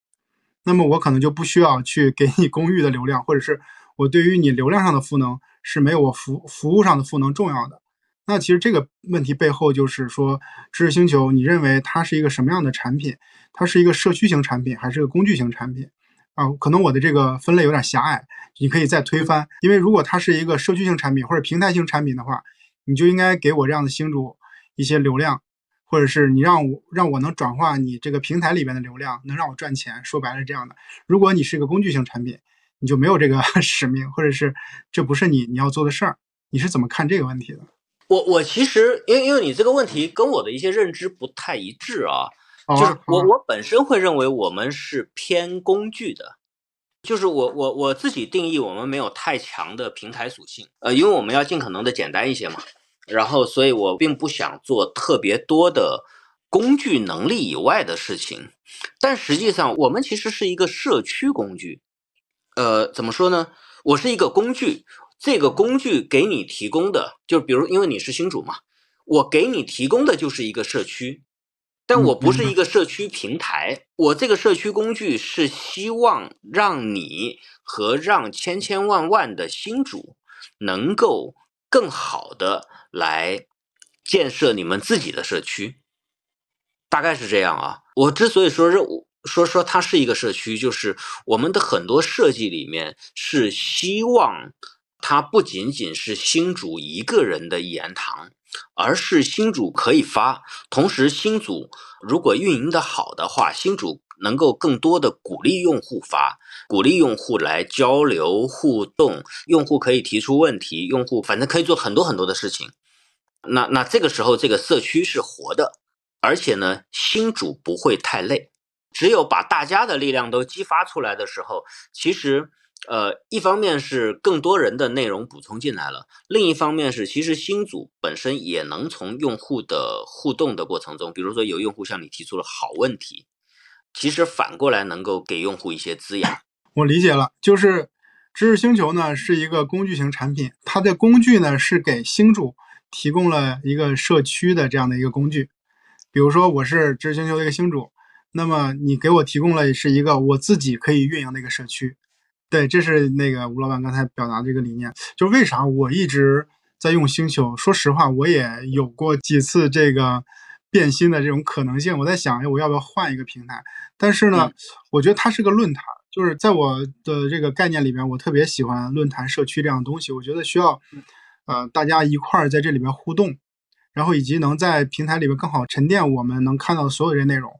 那么我可能就不需要去给你公域的流量，或者是我对于你流量上的赋能是没有我服服务上的赋能重要的。那其实这个问题背后就是说，知识星球，你认为它是一个什么样的产品？它是一个社区型产品，还是个工具型产品？啊，可能我的这个分类有点狭隘，你可以再推翻。因为如果它是一个社区型产品或者平台型产品的话，你就应该给我这样的星主一些流量，或者是你让我让我能转化你这个平台里边的流量，能让我赚钱。说白了这样的。如果你是一个工具型产品，你就没有这个 使命，或者是这不是你你要做的事儿。你是怎么看这个问题的？我我其实因为因为你这个问题跟我的一些认知不太一致啊，就是我我本身会认为我们是偏工具的，就是我我我自己定义我们没有太强的平台属性，呃，因为我们要尽可能的简单一些嘛，然后所以我并不想做特别多的工具能力以外的事情，但实际上我们其实是一个社区工具，呃，怎么说呢？我是一个工具，这个工具给你提供的，就比如因为你是新主嘛，我给你提供的就是一个社区，但嗯我不是一个社区平台，我这个社区工具是希望让你和让千千万万的新主能够更好的来建设你们自己的社区，大概是这样啊。我之所以说是说说它是一个社区，就是我们的很多设计里面是希望它不仅仅是新主一个人的一言堂，而是新主可以发，同时新主如果运营的好的话，新主能够更多的鼓励用户发，鼓励用户来交流互动，用户可以提出问题，用户反正可以做很多很多的事情。那那这个时候，这个社区是活的，而且呢，新主不会太累。只有把大家的力量都激发出来的时候，其实，呃，一方面是更多人的内容补充进来了，另一方面是其实新组本身也能从用户的互动的过程中，比如说有用户向你提出了好问题，其实反过来能够给用户一些滋养。我理解了，就是知识星球呢是一个工具型产品，它的工具呢是给星主提供了一个社区的这样的一个工具。比如说我是知识星球的一个星主，那么你给我提供了是一个我自己可以运营的一个社区。对，这是那个吴老板刚才表达的这个理念。就为啥我一直在用星球？说实话，我也有过几次这个变心的这种可能性。我在想，哎，我要不要换一个平台？但是呢，嗯我觉得它是个论坛，就是在我的这个概念里边，我特别喜欢论坛、社区这样的东西。我觉得需要，呃，大家一块儿在这里边互动，然后以及能在平台里边更好沉淀我们能看到的所有这些内容。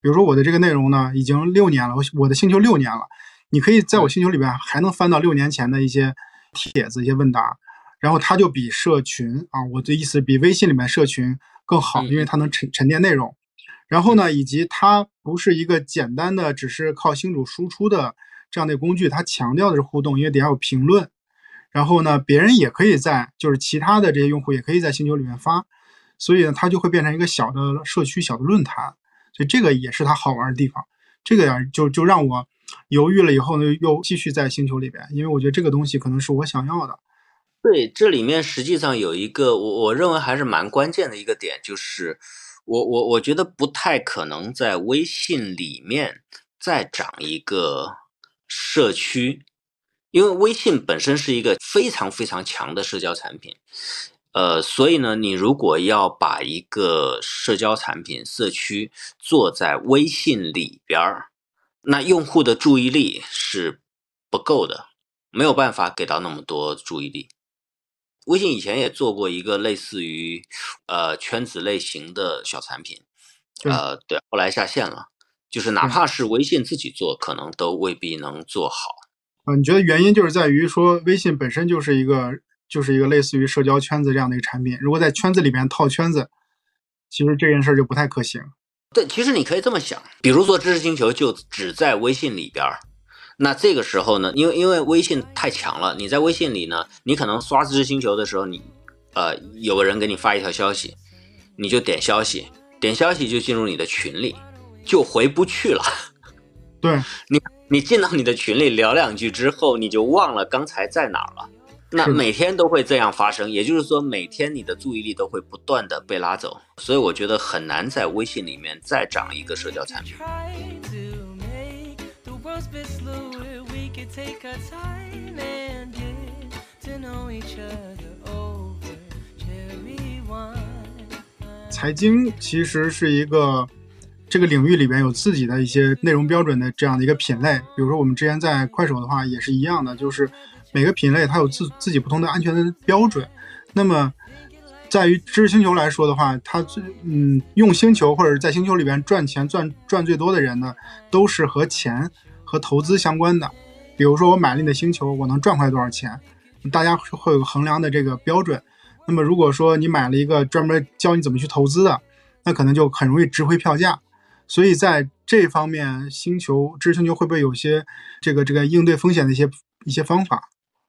比如说我的这个内容呢，已经六年了，我我的星球六年了，你可以在我星球里边还能翻到六年前的一些帖子、一些问答，然后它就比社群啊，我的意思比微信里面社群更好，嗯因为它能沉沉淀内容。然后呢，以及它不是一个简单的只是靠星主输出的这样的工具，它强调的是互动，因为底下有评论。然后呢，别人也可以在，就是其他的这些用户也可以在星球里面发，所以呢，它就会变成一个小的社区、小的论坛。所以这个也是它好玩的地方。这个呀，就就让我犹豫了以后呢，又继续在星球里边，因为我觉得这个东西可能是我想要的。对，这里面实际上有一个我我认为还是蛮关键的一个点，就是我我我觉得不太可能在微信里面再长一个社区，因为微信本身是一个非常非常强的社交产品，呃，所以呢，你如果要把一个社交产品社区做在微信里边儿，那用户的注意力是不够的，没有办法给到那么多注意力。微信以前也做过一个类似于呃圈子类型的小产品，呃，对，后来下线了。就是哪怕是微信自己做，可能都未必能做好。啊，你觉得原因就是在于说，微信本身就是一个就是一个类似于社交圈子这样的一个产品，如果在圈子里面套圈子，其实这件事就不太可行。对，其实你可以这么想，比如说知识星球就只在微信里边儿。那这个时候呢，因为因为微信太强了，你在微信里呢，你可能刷知识星球的时候，你呃有个人给你发一条消息，你就点消息，点消息就进入你的群里，就回不去了。对 你，你进到你的群里聊两句之后，你就忘了刚才在哪儿了。那每天都会这样发生，也就是说每天你的注意力都会不断的被拉走，所以我觉得很难在微信里面再长一个社交产品。财经其实是一个这个领域里边有自己的一些内容标准的这样的一个品类，比如说我们之前在快手的话也是一样的，就是每个品类它有自自己不同的安全的标准。那么在于知识星球来说的话，它最嗯用星球或者在星球里边赚钱赚赚最多的人呢，都是和钱和投资相关的。比如说我买了你的星球，我能赚回来多少钱？大家会有衡量的这个标准。那么如果说你买了一个专门教你怎么去投资的，那可能就很容易值回票价。所以在这方面，星球知识星球会不会有些这个这个应对风险的一些一些方法？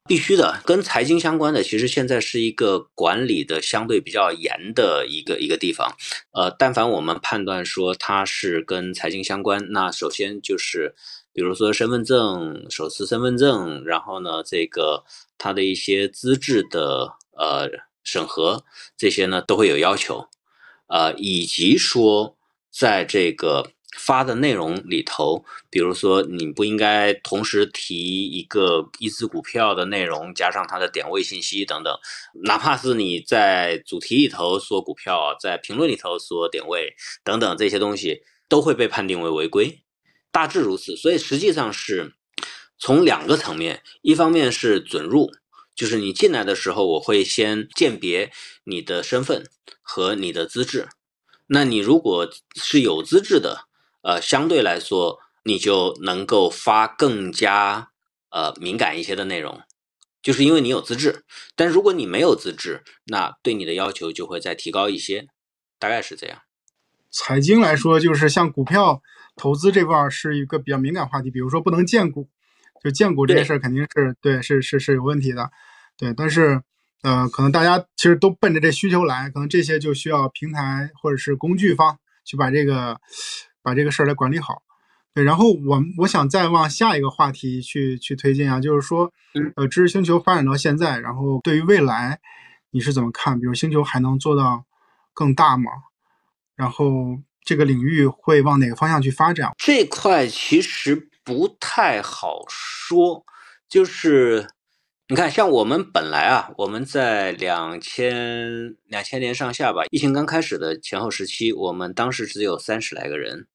必须的，跟财经相关的，其实现在是一个管理的相对比较严的一个一个地方。呃，但凡我们判断说它是跟财经相关，那首先就是。比如说身份证、首次身份证，然后呢，这个它的一些资质的呃审核，这些呢都会有要求，呃，以及说在这个发的内容里头，比如说你不应该同时提一个一只股票的内容，加上它的点位信息等等，哪怕是你在主题里头说股票，在评论里头说点位等等这些东西，都会被判定为违规。大致如此，所以实际上是从两个层面，一方面是准入，就是你进来的时候，我会先鉴别你的身份和你的资质。那你如果是有资质的，呃，相对来说你就能够发更加呃敏感一些的内容，就是因为你有资质。但如果你没有资质，那对你的要求就会再提高一些，大概是这样。财经来说，就是像股票。投资这块是一个比较敏感话题，比如说不能荐股，就荐股这件事肯定是对，是是是有问题的，对。但是，呃，可能大家其实都奔着这需求来，可能这些就需要平台或者是工具方去把这个把这个事儿来管理好。对，然后我我想再往下一个话题去去推进啊，就是说，呃，知识星球发展到现在，然后对于未来你是怎么看？比如星球还能做到更大吗？然后。这个领域会往哪个方向去发展？这块其实不太好说。就是你看，像我们本来啊，我们在两千两千年上下吧，疫情刚开始的前后时期，我们当时只有三十来个人。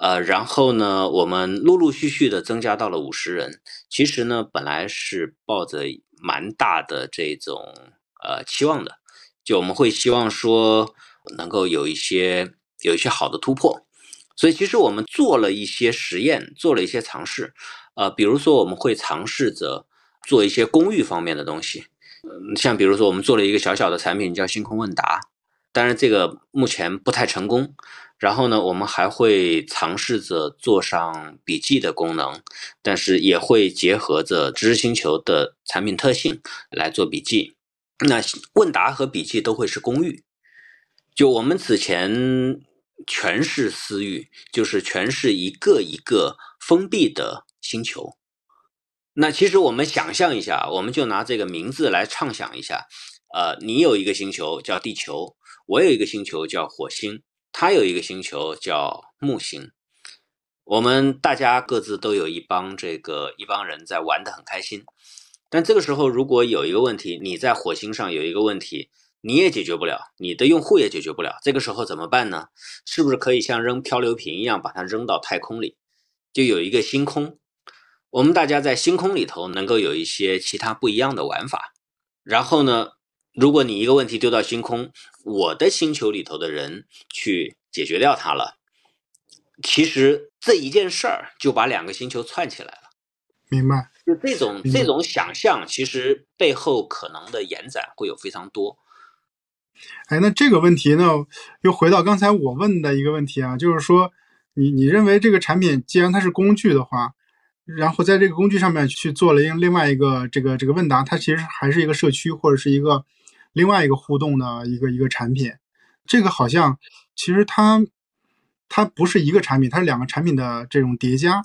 呃，然后呢，我们陆陆续续的增加到了五十人。其实呢，本来是抱着蛮大的这种呃期望的，就我们会希望说能够有一些。有一些好的突破，所以其实我们做了一些实验，做了一些尝试，呃，比如说我们会尝试着做一些公寓方面的东西，嗯，像比如说我们做了一个小小的产品叫星空问答，当然这个目前不太成功，然后呢，我们还会尝试着做上笔记的功能，但是也会结合着知识星球的产品特性来做笔记。那问答和笔记都会是公域，就我们此前全是私域，就是全是一个一个封闭的星球。那其实我们想象一下，我们就拿这个名字来畅想一下，呃，你有一个星球叫地球，我有一个星球叫火星。他有一个星球叫木星，我们大家各自都有一帮这个一帮人在玩的很开心，但这个时候如果有一个问题，你在火星上有一个问题，你也解决不了，你的用户也解决不了，这个时候怎么办呢？是不是可以像扔漂流瓶一样把它扔到太空里，就有一个星空，我们大家在星空里头能够有一些其他不一样的玩法，然后呢？如果你一个问题丢到星空，我的星球里头的人去解决掉它了，其实这一件事儿就把两个星球串起来了。明白？就这种这种想象，其实背后可能的延展会有非常多。哎，那这个问题呢，又回到刚才我问的一个问题啊，就是说，你你认为这个产品既然它是工具的话？然后在这个工具上面去做了另另外一个这个这个问答，它其实还是一个社区或者是一个另外一个互动的一个一个产品。这个好像其实它它不是一个产品，它是两个产品的这种叠加。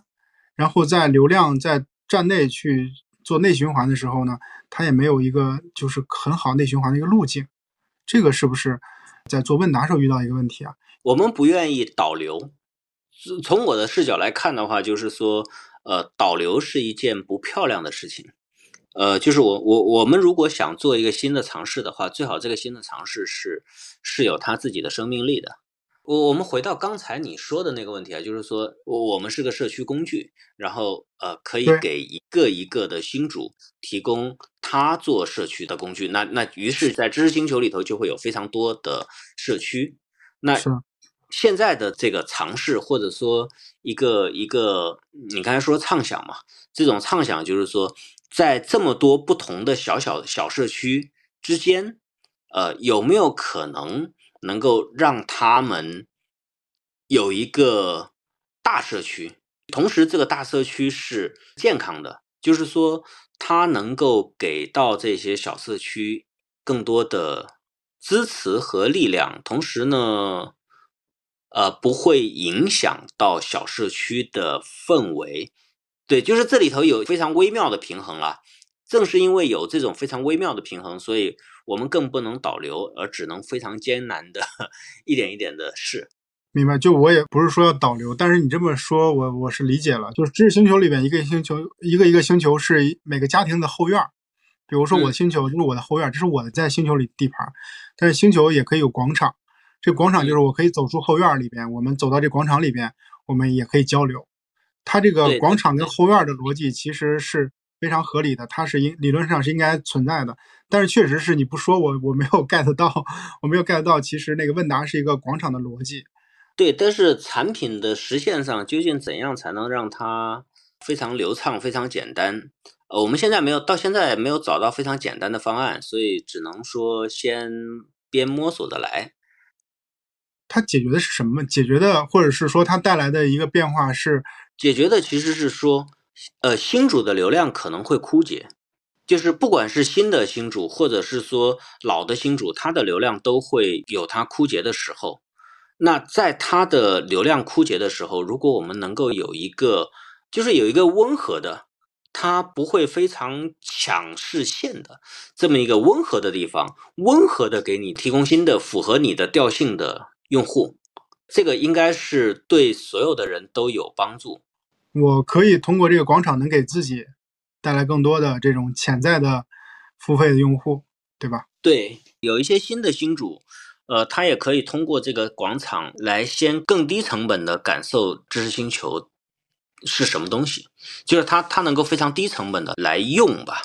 然后在流量在站内去做内循环的时候呢，它也没有一个就是很好内循环的一个路径。这个是不是在做问答时候遇到一个问题啊？我们不愿意导流。从我的视角来看的话，就是说。呃，导流是一件不漂亮的事情。呃，就是我我我们如果想做一个新的尝试的话，最好这个新的尝试是是有它自己的生命力的。我我们回到刚才你说的那个问题啊，就是说我我们是个社区工具，然后呃可以给一个一个的新主提供他做社区的工具。那那于是，在知识星球里头就会有非常多的社区。那现在的这个尝试，或者说一个一个，你刚才说畅想嘛，这种畅想就是说，在这么多不同的小小小社区之间，呃，有没有可能能够让他们有一个大社区？同时，这个大社区是健康的，就是说，它能够给到这些小社区更多的支持和力量，同时呢？呃，不会影响到小社区的氛围，对，就是这里头有非常微妙的平衡了。正是因为有这种非常微妙的平衡，所以我们更不能导流，而只能非常艰难的 一点一点的试。明白？就我也不是说要导流，但是你这么说，我我是理解了。就是知识星球里边，一个星球一个一个星球是每个家庭的后院比如说我的星球就是我的后院这是我的在星球里地盘。但是星球也可以有广场。这广场就是我可以走出后院里边，我们走到这广场里边，我们也可以交流。它这个广场跟后院的逻辑其实是非常合理的，它是应理论上是应该存在的。但是确实是你不说我我没有 get 到，我没有 get 到，其实那个问答是一个广场的逻辑。对，但是产品的实现上究竟怎样才能让它非常流畅、非常简单？呃，我们现在没有到现在没有找到非常简单的方案，所以只能说先边摸索着来。它解决的是什么？解决的，或者是说它带来的一个变化是解决的，其实是说，呃，新主的流量可能会枯竭，就是不管是新的新主，或者是说老的新主，它的流量都会有它枯竭的时候。那在它的流量枯竭的时候，如果我们能够有一个，就是有一个温和的，它不会非常抢视线的这么一个温和的地方，温和的给你提供新的符合你的调性的。用户，这个应该是对所有的人都有帮助。我可以通过这个广场，能给自己带来更多的这种潜在的付费的用户，对吧？对，有一些新的新主，呃，他也可以通过这个广场来先更低成本的感受知识星球是什么东西，就是他他能够非常低成本的来用吧。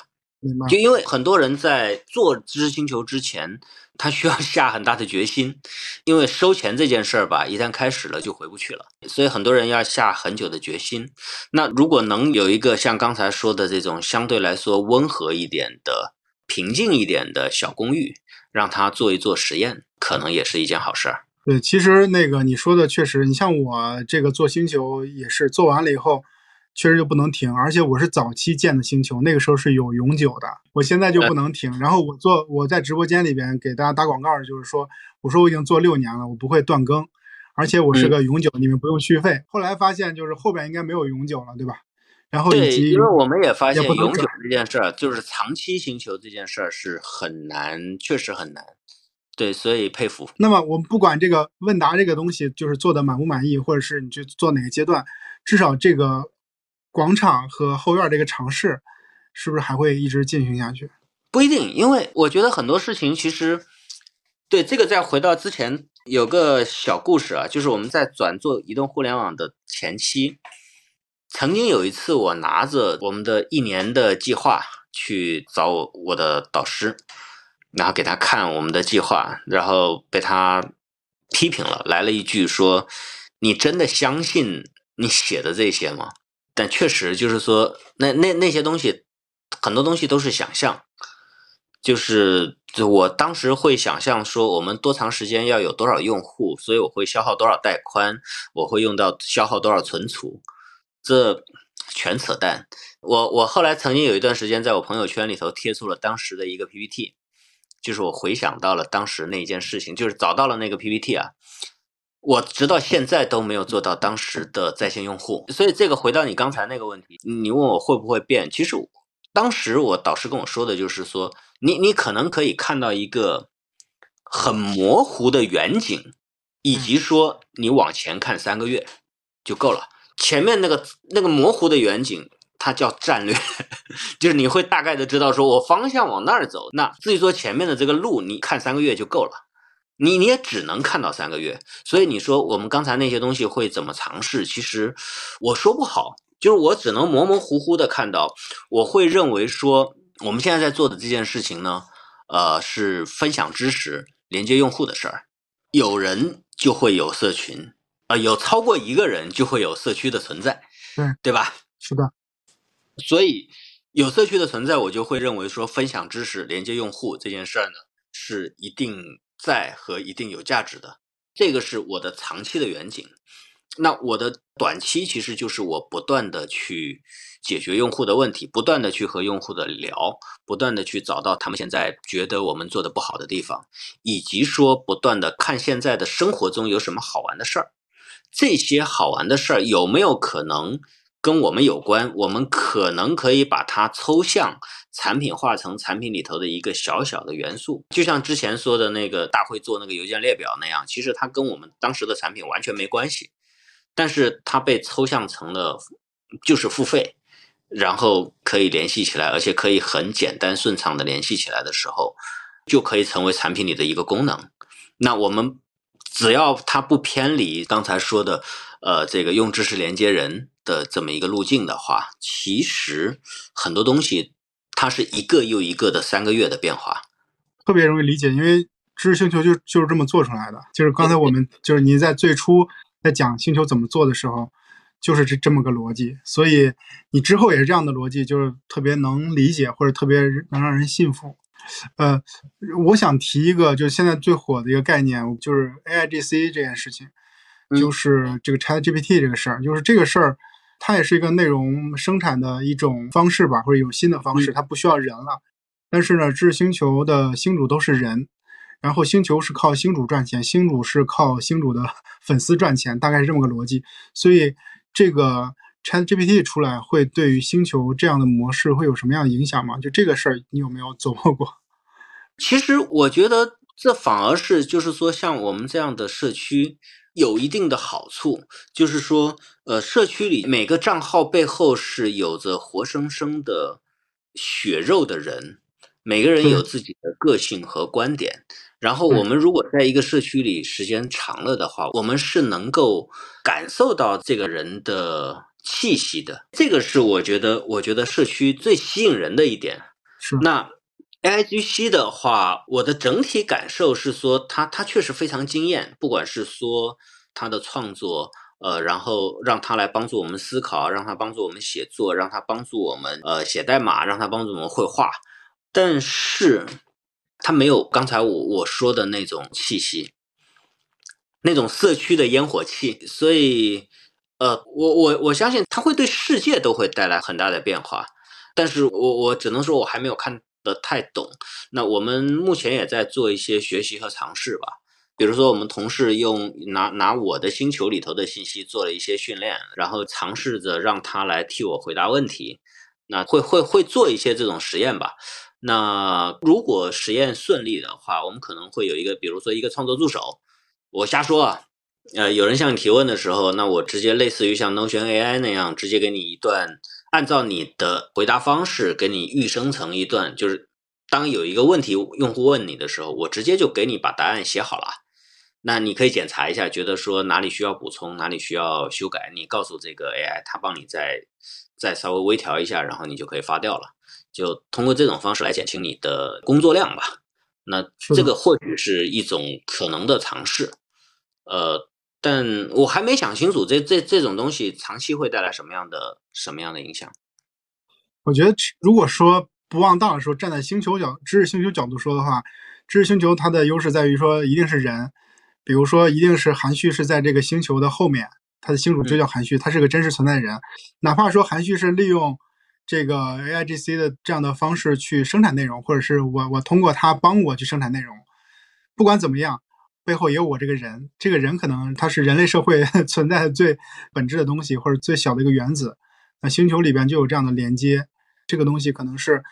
就因为很多人在做知识星球之前。他需要下很大的决心，因为收钱这件事儿吧，一旦开始了就回不去了，所以很多人要下很久的决心。那如果能有一个像刚才说的这种相对来说温和一点的、平静一点的小公寓，让他做一做实验，可能也是一件好事儿。对，其实那个你说的确实，你像我这个做星球也是做完了以后，确实就不能停，而且我是早期建的星球，那个时候是有永久的，我现在就不能停。然后我做我在直播间里边给大家打广告，就是说，我说我已经做六年了，我不会断更，而且我是个永久，你们不用续费。后来发现就是后边应该没有永久了，对吧？然后以及因为我们也发现永久这件事儿，就是长期星球这件事儿是很难，确实很难。对，所以佩服。那么我们不管这个问答这个东西就是做的满不满意，或者是你去做哪个阶段，至少这个广场和后院这个尝试，是不是还会一直进行下去？不一定，因为我觉得很多事情其实，对这个再回到之前有个小故事啊，就是我们在转做移动互联网的前期，曾经有一次我拿着我们的一年的计划去找我我的导师，然后给他看我们的计划，然后被他批评了，来了一句说：“你真的相信你写的这些吗？”但确实就是说，那那那些东西，很多东西都是想象。就是就我当时会想象说，我们多长时间要有多少用户，所以我会消耗多少带宽，我会用到消耗多少存储，这全扯淡。我我后来曾经有一段时间在我朋友圈里头贴出了当时的一个 PPT，就是我回想到了当时那一件事情，就是找到了那个 PPT 啊，我直到现在都没有做到当时的在线用户。所以这个回到你刚才那个问题，你问我会不会变，其实当时我导师跟我说的就是说。你你可能可以看到一个很模糊的远景，以及说你往前看三个月就够了。前面那个那个模糊的远景，它叫战略，就是你会大概的知道说我方向往那儿走。那至于说前面的这个路，你看三个月就够了。你你也只能看到三个月。所以你说我们刚才那些东西会怎么尝试？其实我说不好，就是我只能模模糊糊的看到。我会认为说。我们现在在做的这件事情呢，呃，是分享知识、连接用户的事儿。有人就会有社群，啊，有超过一个人就会有社区的存在，对对吧？是的，所以有社区的存在，我就会认为说分享知识、连接用户这件事儿呢，是一定在和一定有价值的。这个是我的长期的远景。那我的短期其实就是我不断的去解决用户的问题，不断的去和用户的聊，不断的去找到他们现在觉得我们做的不好的地方，以及说不断的看现在的生活中有什么好玩的事儿，这些好玩的事儿有没有可能跟我们有关？我们可能可以把它抽象产品化成产品里头的一个小小的元素，就像之前说的那个大会做那个邮件列表那样，其实它跟我们当时的产品完全没关系。但是它被抽象成了就是付费，然后可以联系起来，而且可以很简单顺畅的联系起来的时候，就可以成为产品里的一个功能。那我们只要它不偏离刚才说的，呃，这个用知识连接人的这么一个路径的话，其实很多东西它是一个又一个的三个月的变化，特别容易理解，因为知识星球就就是这么做出来的。就是刚才我们就是您在最初。在讲星球怎么做的时候，就是这这么个逻辑，所以你之后也是这样的逻辑，就是特别能理解或者特别能让人信服。呃，我想提一个，就是现在最火的一个概念，就是 AIGC 这件事情，就是这个 ChatGPT 这个事儿，就是这个事儿，它也是一个内容生产的一种方式吧，或者有新的方式，它不需要人了。但是呢，知识星球的星主都是人。然后星球是靠星主赚钱，星主是靠星主的 粉丝赚钱，大概是这么个逻辑。所以这个 ChatGPT 出来会对于星球这样的模式会有什么样的影响吗？就这个事儿，你有没有琢磨过？其实我觉得这反而是就是说，像我们这样的社区有一定的好处，就是说，呃，社区里每个账号背后是有着活生生的血肉的人，每个人有自己的个性和观点。然后我们如果在一个社区里时间长了的话，我们是能够感受到这个人的气息的。这个是我觉得，我觉得社区最吸引人的一点。是那 AIGC 的话，我的整体感受是说，他他确实非常惊艳。不管是说他的创作，呃，然后让他来帮助我们思考，让他帮助我们写作，让他帮助我们呃写代码，让他帮助我们绘画，但是。它没有刚才我我说的那种气息，那种社区的烟火气，所以，呃，我我我相信它会对世界都会带来很大的变化，但是我我只能说我还没有看得太懂。那我们目前也在做一些学习和尝试吧，比如说我们同事用拿拿我的星球里头的信息做了一些训练，然后尝试着让他来替我回答问题，那会会会做一些这种实验吧。那如果实验顺利的话，我们可能会有一个，比如说一个创作助手。我瞎说啊，呃，有人向你提问的时候，那我直接类似于像脑泉 AI 那样，直接给你一段，按照你的回答方式给你预生成一段，就是当有一个问题用户问你的时候，我直接就给你把答案写好了。那你可以检查一下，觉得说哪里需要补充，哪里需要修改，你告诉这个 AI，它帮你再再稍微微调一下，然后你就可以发掉了。就通过这种方式来减轻你的工作量吧。那这个或许是一种可能的尝试，呃，但我还没想清楚这这这种东西长期会带来什么样的什么样的影响。我觉得，如果说不忘当的时候，站在星球角知识星球角度说的话，知识星球它的优势在于说一定是人，比如说一定是韩旭是在这个星球的后面，他的星主就叫韩旭，他是个真实存在的人，哪怕说韩旭是利用。这个 A I G C 的这样的方式去生产内容，或者是我我通过它帮我去生产内容，不管怎么样，背后也有我这个人。这个人可能他是人类社会 存在的最本质的东西，或者最小的一个原子。那星球里边就有这样的连接，这个东西可能是，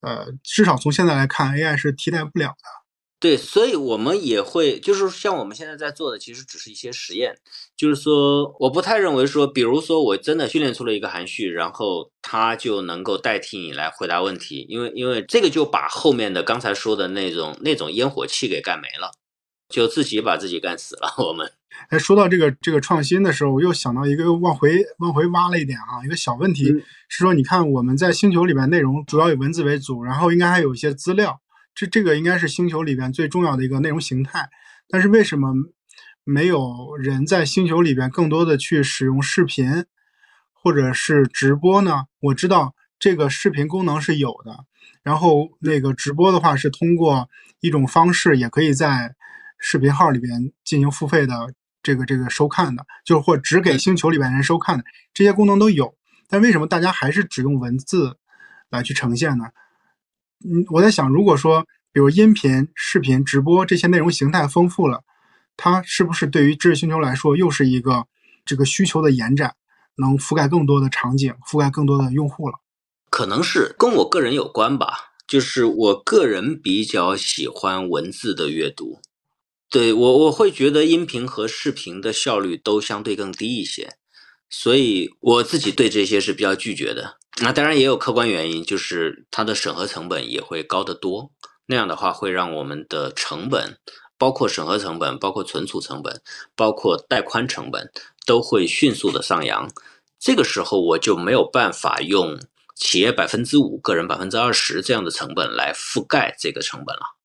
呃，至少从现在来看，A I 是替代不了的。对，所以我们也会，就是像我们现在在做的，其实只是一些实验。就是说，我不太认为说，比如说我真的训练出了一个含蓄，然后它就能够代替你来回答问题，因为因为这个就把后面的刚才说的那种那种烟火气给干没了，就自己把自己干死了。我们哎，说到这个这个创新的时候，我又想到一个往回往回挖了一点啊，一个小问题是说，你看我们在星球里面内容主要以文字为主，然后应该还有一些资料。这这个应该是星球里边最重要的一个内容形态，但是为什么没有人在星球里边更多的去使用视频或者是直播呢？我知道这个视频功能是有的，然后那个直播的话是通过一种方式，也可以在视频号里边进行付费的这个这个收看的，就是或只给星球里边人收看的，这些功能都有，但为什么大家还是只用文字来去呈现呢？嗯，我在想，如果说比如音频、视频、直播这些内容形态丰富了，它是不是对于知识星球来说又是一个这个需求的延展，能覆盖更多的场景，覆盖更多的用户了？可能是跟我个人有关吧，就是我个人比较喜欢文字的阅读，对我我会觉得音频和视频的效率都相对更低一些。所以我自己对这些是比较拒绝的。那当然也有客观原因，就是它的审核成本也会高得多。那样的话会让我们的成本，包括审核成本、包括存储成本、包括带宽成本，都会迅速的上扬。这个时候我就没有办法用企业百分之五、个人百分之二十这样的成本来覆盖这个成本了。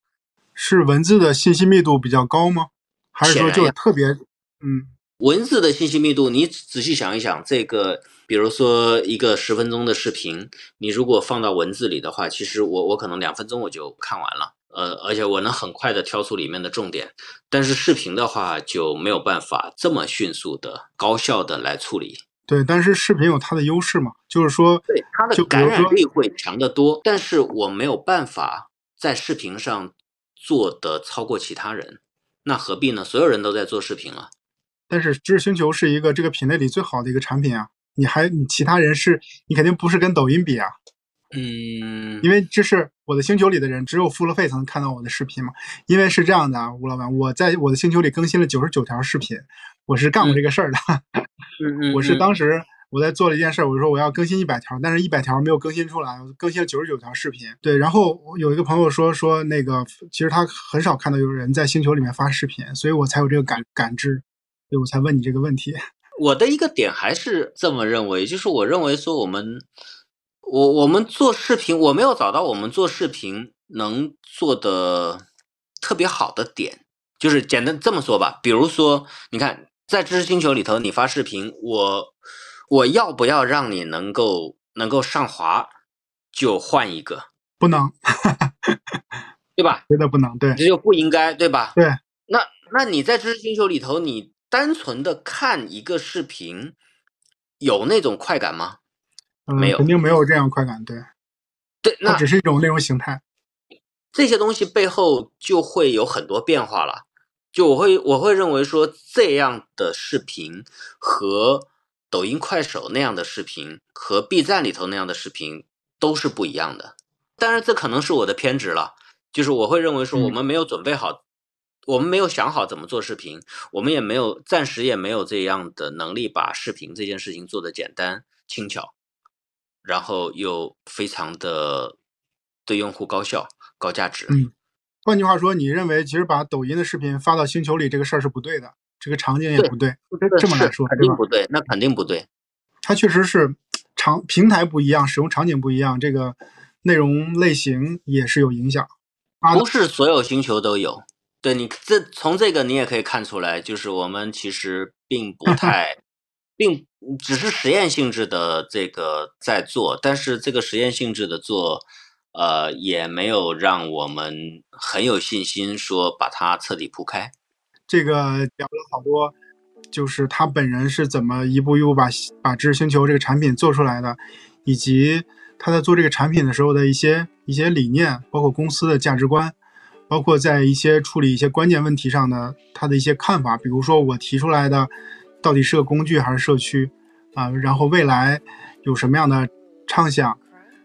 是文字的信息密度比较高吗？还是说就特别嗯？文字的信息密度，你仔细想一想，这个，比如说一个十分钟的视频，你如果放到文字里的话，其实我我可能两分钟我就看完了，呃，而且我能很快的挑出里面的重点。但是视频的话就没有办法这么迅速的、高效的来处理。对，但是视频有它的优势嘛，就是说，对它的感染力会强得多。但是我没有办法在视频上做的超过其他人，那何必呢？所有人都在做视频了。但是知识星球是一个这个品类里最好的一个产品啊！你还你其他人是，你肯定不是跟抖音比啊。嗯，因为这是我的星球里的人，只有付了费才能看到我的视频嘛。因为是这样的啊，吴老板，我在我的星球里更新了九十九条视频，我是干过这个事儿的。我是当时我在做了一件事，我说我要更新一百条，但是一百条没有更新出来，我更新了九十九条视频。对，然后有一个朋友说说那个，其实他很少看到有人在星球里面发视频，所以我才有这个感感知。所以我才问你这个问题。我的一个点还是这么认为，就是我认为说我们，我我们做视频，我没有找到我们做视频能做的特别好的点。就是简单这么说吧，比如说，你看在知识星球里头，你发视频，我我要不要让你能够能够上滑，就换一个？不能，对吧？觉得不能，对，这就不应该，对吧？对。那那你在知识星球里头，你单纯的看一个视频，有那种快感吗？嗯，没有肯定没有这样快感，对，对，它那只是一种内容形态。这些东西背后就会有很多变化了。就我会我会认为说，这样的视频和抖音、快手那样的视频，和 B 站里头那样的视频都是不一样的。当然，这可能是我的偏执了，就是我会认为说，嗯我们没有准备好，我们没有想好怎么做视频，我们也没有暂时也没有这样的能力把视频这件事情做得简单轻巧，然后又非常的对用户高效、高价值。嗯换句话说，你认为其实把抖音的视频发到星球里这个事儿是不对的，这个场景也不对，这这么来说肯定不对，那肯定不对。它确实是场平台不一样，使用场景不一样，这个内容类型也是有影响。啊不是所有星球都有。对你这从这个你也可以看出来，就是我们其实并不 太，并只是实验性质的这个在做，但是这个实验性质的做，呃，也没有让我们很有信心说把它彻底铺开。这个聊了好多，就是他本人是怎么一步一步把把知识星球这个产品做出来的，以及他在做这个产品的时候的一些一些理念，包括公司的价值观，包括在一些处理一些关键问题上的他的一些看法，比如说我提出来的到底是个工具还是社区啊，然后未来有什么样的畅想，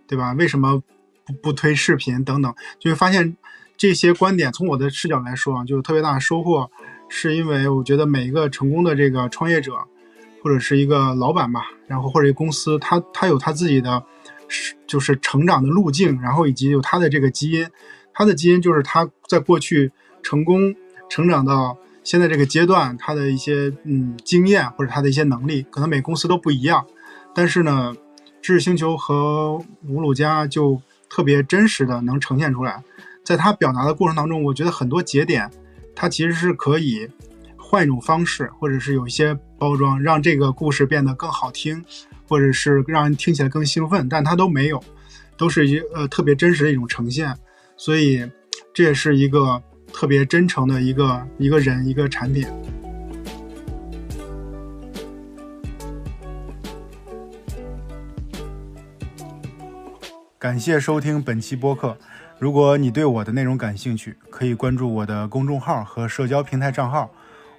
对吧？为什么不不推视频等等，就会发现这些观点从我的视角来说啊，就有特别大的收获，是因为我觉得每一个成功的这个创业者，或者是一个老板吧，然后或者一个公司，他他有他自己的，是就是成长的路径，然后以及有他的这个基因，他的基因就是他在过去成功成长到现在这个阶段，他的一些嗯经验或者他的一些能力，可能每个公司都不一样，但是呢，知识星球和吴鲁家就特别真实的能呈现出来，在他表达的过程当中，我觉得很多节点，他其实是可以换一种方式，或者是有一些包装，让这个故事变得更好听，或者是让人听起来更兴奋，但他都没有，都是一呃特别真实的一种呈现，所以这也是一个特别真诚的一个一个人一个产品。感谢收听本期播客。如果你对我的内容感兴趣，可以关注我的公众号和社交平台账号，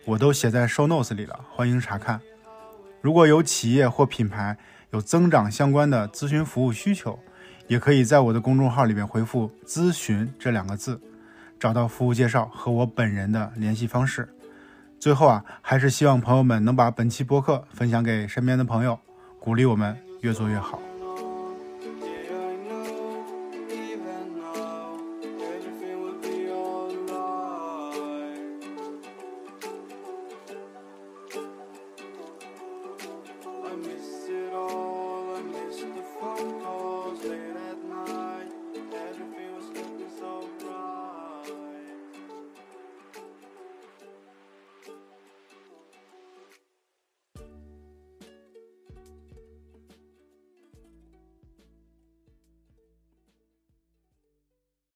我都写在 show notes 里了，欢迎查看。如果有企业或品牌有增长相关的咨询服务需求，也可以在我的公众号里面回复“咨询”这两个字，找到服务介绍和我本人的联系方式。最后啊，还是希望朋友们能把本期播客分享给身边的朋友，鼓励我们越做越好。